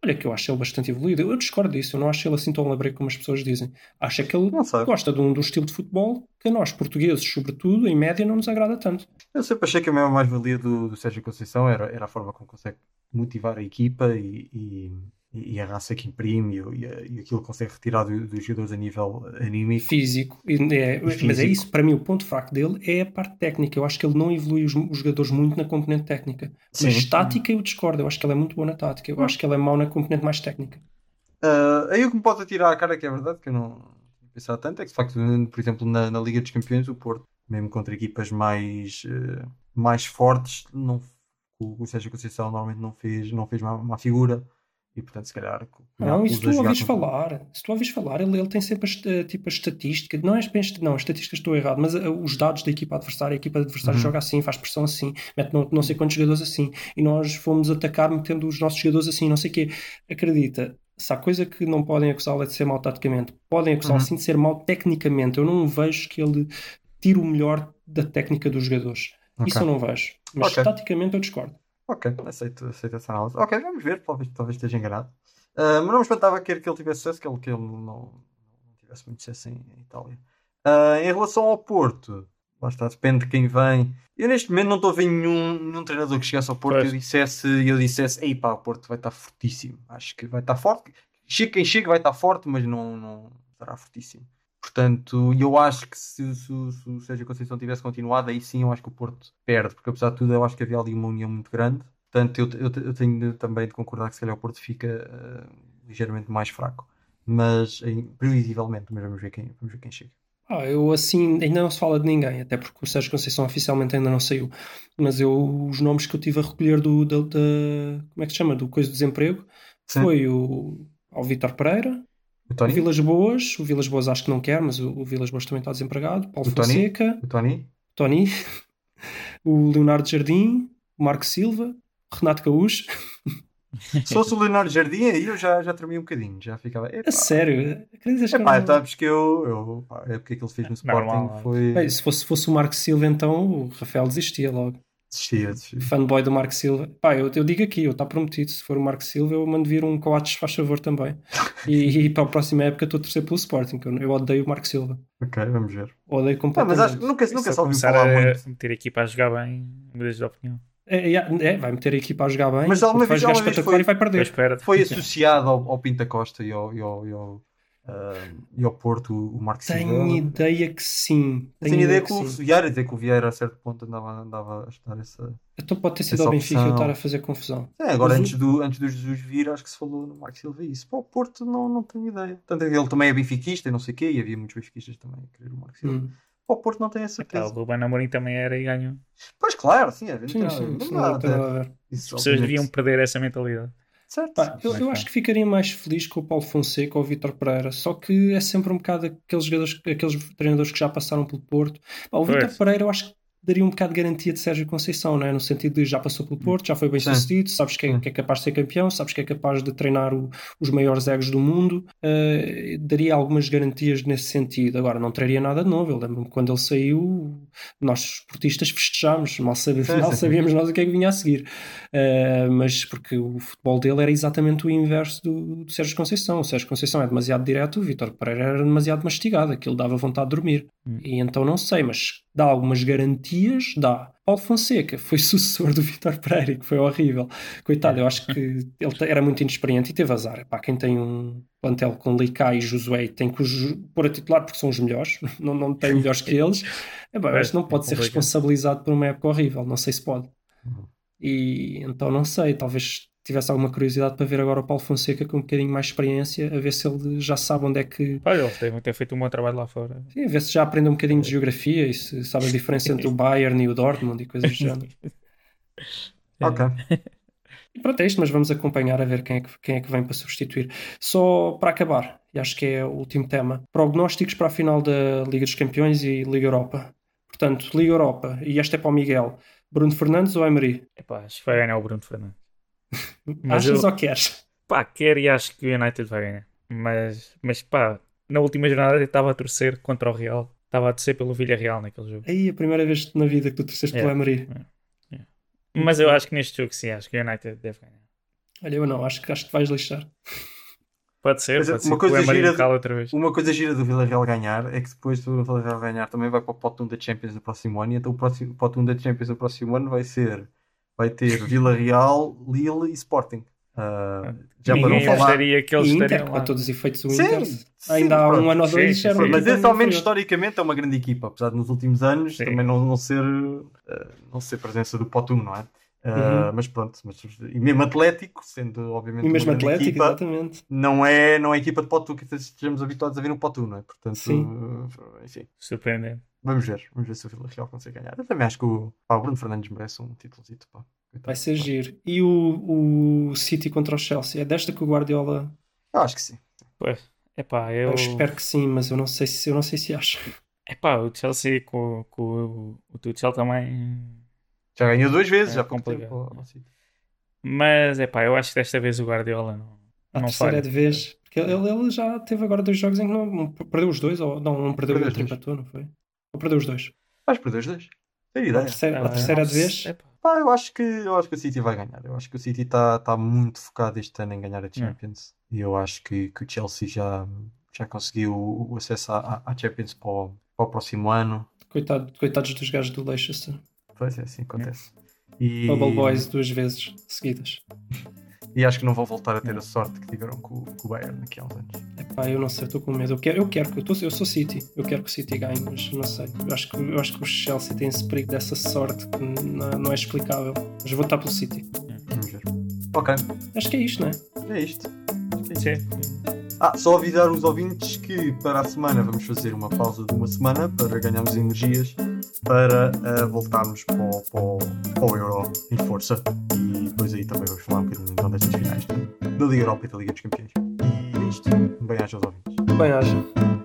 [SPEAKER 2] Olha que eu acho ele bastante evoluído. Eu discordo disso. Eu não acho ele assim tão labrego como as pessoas dizem. Acho que ele gosta de um, de um estilo de futebol que a nós, portugueses, sobretudo, em média, não nos agrada tanto.
[SPEAKER 1] Eu sempre achei que a maior mais-valia do, do Sérgio Conceição era, era a forma como consegue motivar a equipa e, e, e a raça que imprime e, e, aquilo que consegue retirar do- dos jogadores a nível anímico.
[SPEAKER 2] Físico. É- Mas é
[SPEAKER 1] físico.
[SPEAKER 2] isso. Para mim, o ponto fraco dele é a parte técnica. Eu acho que ele não evolui os, os jogadores muito na componente técnica. Mas
[SPEAKER 1] Sim.
[SPEAKER 2] tática eu discordo. Eu acho que ele é muito bom na tática. Eu acho que ele é mau na componente mais técnica.
[SPEAKER 1] Ah, aí o que me pode tirar a cara, que é verdade, que eu não pensava tanto, é que de facto, por exemplo, na, na Liga dos Campeões, o Porto, mesmo contra equipas mais, eh, mais fortes, não, o, o Sérgio Conceição normalmente não fez, não fez uma, uma figura e portanto, se calhar.
[SPEAKER 2] Não, se
[SPEAKER 1] usa
[SPEAKER 2] tu ouvis falar, se tu ouvis falar, ele, ele tem sempre as, eh, tipo, a estatística, não é bem, est- não, as estatísticas estou errado, mas eh, os dados da equipa adversária, a equipa adversária
[SPEAKER 1] Uhum.
[SPEAKER 2] joga assim, faz pressão assim, mete não, não sei quantos jogadores assim, e nós fomos atacar metendo os nossos jogadores assim, não sei o quê. Acredita, se há coisa que não podem acusá-lo é de ser mau taticamente, podem acusá-lo
[SPEAKER 1] Uhum.
[SPEAKER 2] sim de ser mau tecnicamente. Eu não vejo que ele tire o melhor da técnica dos jogadores.
[SPEAKER 1] Ok.
[SPEAKER 2] Isso eu não vejo. Mas
[SPEAKER 1] Ok.
[SPEAKER 2] taticamente eu discordo.
[SPEAKER 1] Ok, aceito, aceito essa análise. Ok, vamos ver, talvez, talvez esteja enganado. Ah, mas não me espantava que, que ele tivesse sucesso, que ele, que ele não, não tivesse muito sucesso em, em Itália. Ah, em relação ao Porto, lá está, depende de quem vem. Eu neste momento não estou a ver nenhum, nenhum treinador que chegasse ao Porto e
[SPEAKER 3] Pois.
[SPEAKER 1] eu dissesse, e eu dissesse, ei pá, o Porto vai estar fortíssimo. Acho que vai estar forte. Chega quem chega vai estar forte, mas não, não estará fortíssimo. Portanto, eu acho que se, se, o- se o Sérgio Conceição tivesse continuado, aí sim eu acho que o Porto perde, porque apesar de tudo eu acho que havia ali uma união muito grande. Portanto, eu, eu, eu tenho também de concordar que se calhar o Porto fica eh, ligeiramente mais fraco. Mas, em- previsivelmente, mas vamos ver quem, vamos ver quem chega.
[SPEAKER 2] Ah, eu assim, ainda não se fala de ninguém, até porque o Sérgio Conceição oficialmente ainda não saiu. Mas eu, os nomes que eu tive a recolher do, da, como é que se chama? Do coisa do desemprego,
[SPEAKER 1] Sim.
[SPEAKER 2] foi o, ao Vítor Pereira,
[SPEAKER 1] O
[SPEAKER 2] o
[SPEAKER 1] Tony?
[SPEAKER 2] Vilas Boas, o Vilas Boas acho que não quer, mas o, o Vilas Boas também está desempregado, Paulo
[SPEAKER 1] O Tony?
[SPEAKER 2] Fonseca,
[SPEAKER 1] O Tony?
[SPEAKER 2] Tony, o Leonardo Jardim, o Marco Silva, o Renato Gaúcho.
[SPEAKER 1] Se fosse o Leonardo Jardim, aí eu já, já tremia um bocadinho. Já ficava. Epá,
[SPEAKER 2] A sério, acreditas que
[SPEAKER 1] epá,
[SPEAKER 2] não-
[SPEAKER 1] sabes que eu. eu pá, é porque aquilo que ele fez no Sporting
[SPEAKER 3] Normal.
[SPEAKER 1] foi.
[SPEAKER 2] Bem, se fosse, fosse o Marco Silva, então o Rafael desistia logo.
[SPEAKER 1] Desistia, desistia.
[SPEAKER 2] fanboy do Marco Silva. Pá, eu, eu digo aqui, eu está prometido. Se for o Marco Silva, eu mando vir um Coates, faz favor também. E, e para a próxima época estou a torcer pelo Sporting, que eu, eu odeio o Marco Silva.
[SPEAKER 1] Ok, vamos ver.
[SPEAKER 2] Odeio
[SPEAKER 1] Ah,
[SPEAKER 2] completamente.
[SPEAKER 1] mas acho que nunca, nunca ouviu
[SPEAKER 3] começar
[SPEAKER 1] falar
[SPEAKER 3] a
[SPEAKER 1] muito.
[SPEAKER 3] meter a equipa a jogar bem, mudas de opinião.
[SPEAKER 2] É, é, é, vai meter a equipa a jogar bem,
[SPEAKER 1] Mas alguma
[SPEAKER 2] vai
[SPEAKER 1] vez-
[SPEAKER 2] jogar
[SPEAKER 1] alguma vez
[SPEAKER 2] espetacular
[SPEAKER 1] foi-
[SPEAKER 2] e vai perder.
[SPEAKER 3] espera.
[SPEAKER 1] Foi associado ao, ao Pinta Costa e ao, e ao, e ao, ah, e ao Porto, o Marco Silva.
[SPEAKER 2] Tenho ideia que sim.
[SPEAKER 1] Tenho ideia que
[SPEAKER 2] que
[SPEAKER 1] o
[SPEAKER 2] sim.
[SPEAKER 1] Vieira, dizer que o Vieira a certo ponto andava, andava a estudar essa.
[SPEAKER 2] Então pode ter sido ao Benfica eu estar a fazer confusão.
[SPEAKER 1] É, agora
[SPEAKER 2] Mas
[SPEAKER 1] antes do, antes do Jesus vir, acho que se falou no Marco Silva isso. Para o Porto não, não tenho ideia. Tanto é que ele também é benfiquista e não sei o quê, e havia muitos benfiquistas também a querer o Marco Silva.
[SPEAKER 2] Hum.
[SPEAKER 1] Para o Porto não tenho a
[SPEAKER 3] Tá, o
[SPEAKER 1] certeza.
[SPEAKER 3] Ruben Amorim também era e ganhou.
[SPEAKER 1] Pois claro, sim, é
[SPEAKER 2] Sim, sim, nada a ver.
[SPEAKER 1] isso,
[SPEAKER 3] As pessoas deviam perder essa mentalidade.
[SPEAKER 1] Certo.
[SPEAKER 2] Pá, eu, eu acho que ficaria mais feliz com o Paulo Fonseca ou o Vítor Pereira, só que é sempre um bocado aqueles jogadores, aqueles treinadores que já passaram pelo Porto. Pá, o. Vítor Pereira eu acho que daria um bocado de garantia de Sérgio Conceição, não é? no sentido de já passou pelo Porto, já foi bem sucedido, sabes que é, que é capaz de ser campeão, sabes que é capaz de treinar o- os maiores egos do mundo, eh, daria algumas garantias nesse sentido. Agora, não traria nada de novo. Eu lembro-me quando ele saiu, nós esportistas festejámos, mal, sabe- sabíamos nós o que é que vinha a seguir. Uh, mas porque o futebol dele era exatamente o inverso do, do Sérgio Conceição. O Sérgio Conceição é demasiado direto, o Vítor Pereira era demasiado mastigado, aquilo dava vontade de dormir.
[SPEAKER 3] Hum.
[SPEAKER 2] E então não sei, mas dá algumas garantias, dá. Paulo Fonseca foi sucessor do Vítor Pereira, que foi horrível. Coitado, eu acho que ele era muito inexperiente e teve azar. Pá, quem tem um plantel com Licá e Josué tem que os pôr a titular porque são os melhores, não, não tem melhores que eles. É, acho que não
[SPEAKER 3] É
[SPEAKER 2] pode ser
[SPEAKER 3] complicado.
[SPEAKER 2] responsabilizado por uma época horrível, não sei se pode.
[SPEAKER 1] Uhum.
[SPEAKER 2] E então não sei, talvez tivesse alguma curiosidade para ver agora o Paulo Fonseca com um bocadinho mais experiência, a ver se ele já sabe onde é que.
[SPEAKER 3] Olha, eles devem ter feito um bom trabalho lá fora.
[SPEAKER 2] Sim, a ver se já aprende um bocadinho de geografia e se sabe a diferença entre o Bayern e o Dortmund e coisas do género.
[SPEAKER 1] Ok.
[SPEAKER 2] E pronto, é isto, mas vamos acompanhar a ver quem é, que, quem é que vem para substituir. Só para acabar, e acho que é o último tema, prognósticos para a final da Liga dos Campeões e Liga Europa. Portanto, Liga Europa, e esta é para o Miguel, Bruno Fernandes ou Emery?
[SPEAKER 3] Epá, acho que vai ganhar o Bruno Fernandes. Mas
[SPEAKER 2] Achas
[SPEAKER 3] eu-
[SPEAKER 2] ou queres?
[SPEAKER 3] Pá, quero e acho que o United vai ganhar. Mas, mas pá, na última jornada eu estava a torcer contra o Real. Estava a torcer pelo Villarreal naquele jogo.
[SPEAKER 2] Aí a primeira vez na vida que tu torceste pelo
[SPEAKER 3] É.
[SPEAKER 2] Emery.
[SPEAKER 3] Mas eu acho que neste jogo sim, acho que o United deve ganhar.
[SPEAKER 2] Olha, eu não, acho que, acho que vais lixar.
[SPEAKER 3] Pode ser,
[SPEAKER 1] Mas
[SPEAKER 3] pode
[SPEAKER 1] uma
[SPEAKER 3] ser.
[SPEAKER 1] coisa
[SPEAKER 3] o Emery
[SPEAKER 1] gira de-
[SPEAKER 3] cala outra vez.
[SPEAKER 1] Uma coisa gira do Villarreal ganhar é que depois do Villarreal ganhar também vai para o pote 1 da Champions no próximo ano e então o próximo, o pote 1 da Champions no próximo ano vai ser vai ter Villarreal, Lille e Sporting. Ah, já para não
[SPEAKER 3] Ninguém
[SPEAKER 1] falar.
[SPEAKER 3] gostaria que eles
[SPEAKER 2] Inter, para todos os efeitos, o
[SPEAKER 1] Sim,
[SPEAKER 2] Inter
[SPEAKER 1] sim,
[SPEAKER 2] ainda há um ano ou dois
[SPEAKER 3] Sim,
[SPEAKER 1] Mas esse ao menos historicamente é uma grande equipa, apesar de nos últimos anos
[SPEAKER 3] Sim.
[SPEAKER 1] também não, não ser ah, não ser presença do pote 1, não é? Ah, Mas pronto, mas, e mesmo Atlético, sendo obviamente
[SPEAKER 2] Uhum. E mesmo Atlético,
[SPEAKER 1] equipa,
[SPEAKER 2] exatamente.
[SPEAKER 1] não é, não é equipa de pote 1 que estejamos habituados a ver no pote 1, não é? Portanto,
[SPEAKER 2] Sim.
[SPEAKER 1] enfim.
[SPEAKER 3] Surpreendente.
[SPEAKER 1] Vamos ver, vamos ver se o Villarreal consegue ganhar. Eu também acho que o, pá, o Bruno Fernandes merece um títulozito. Pá. Coitado.
[SPEAKER 2] Vai ser giro. E o, o City contra o Chelsea? É desta que o Guardiola.
[SPEAKER 1] Eu acho que sim.
[SPEAKER 3] Pois. Epá,
[SPEAKER 2] Eu...
[SPEAKER 3] eu.
[SPEAKER 2] espero que sim, mas eu não sei se, eu não sei se acho.
[SPEAKER 3] Epá, o Chelsea com, com o, o Tuchel também.
[SPEAKER 1] Já ganhou duas vezes,
[SPEAKER 3] É
[SPEAKER 1] já
[SPEAKER 3] complicado.
[SPEAKER 1] tempo. City.
[SPEAKER 3] Mas epá, eu acho que desta vez o Guardiola não,
[SPEAKER 2] A
[SPEAKER 3] não
[SPEAKER 2] terceira
[SPEAKER 3] falha.
[SPEAKER 2] é de vez. Porque ele, ele já teve agora dois jogos em que não, perdeu os dois, ou não, não perdeu e
[SPEAKER 1] Perdeu
[SPEAKER 2] outro
[SPEAKER 1] os dois.
[SPEAKER 2] empatou, não foi? Ou perdeu os dois.
[SPEAKER 1] Vais perder os dois. Tem
[SPEAKER 2] A
[SPEAKER 1] ideia.
[SPEAKER 2] terceira, a
[SPEAKER 3] Ah,
[SPEAKER 2] terceira é de
[SPEAKER 3] não
[SPEAKER 2] vez.
[SPEAKER 3] epá.
[SPEAKER 1] Pá, eu, acho que, eu acho que o City vai ganhar. Eu acho que o City está tá muito focado este ano em ganhar a Champions. E eu acho que, que o Chelsea já, já conseguiu o acesso à, à Champions para o, para o próximo ano.
[SPEAKER 2] Coitado, coitados dos gajos do Leicester.
[SPEAKER 1] Pois é, assim acontece. E,
[SPEAKER 2] Bubble Boys duas vezes seguidas.
[SPEAKER 1] E acho que não vão voltar a ter a sorte que tiveram com, o- com o Bayern aqui há uns anos.
[SPEAKER 2] Epá, eu não sei, estou com medo. Eu quero, eu quero que eu, tô, eu sou City, eu quero que o City ganhe, mas não sei. Eu acho que, eu acho que o Chelsea tem esse perigo dessa sorte que não, não é explicável. Mas vou estar pelo City.
[SPEAKER 1] Vamos ver. Ok,
[SPEAKER 2] Acho que é isto, não é?
[SPEAKER 1] é isto.
[SPEAKER 3] Sim.
[SPEAKER 1] Ah, só avisar os ouvintes que para a semana vamos fazer uma pausa de uma semana para ganharmos energias para ah, voltarmos para o, para, o, para o Euro em força e depois aí também vamos falar um bocadinho então destas finais da Liga Europa e da Liga dos Campeões. E é isto. Bem-aja aos ouvintes.
[SPEAKER 2] Bem, haja.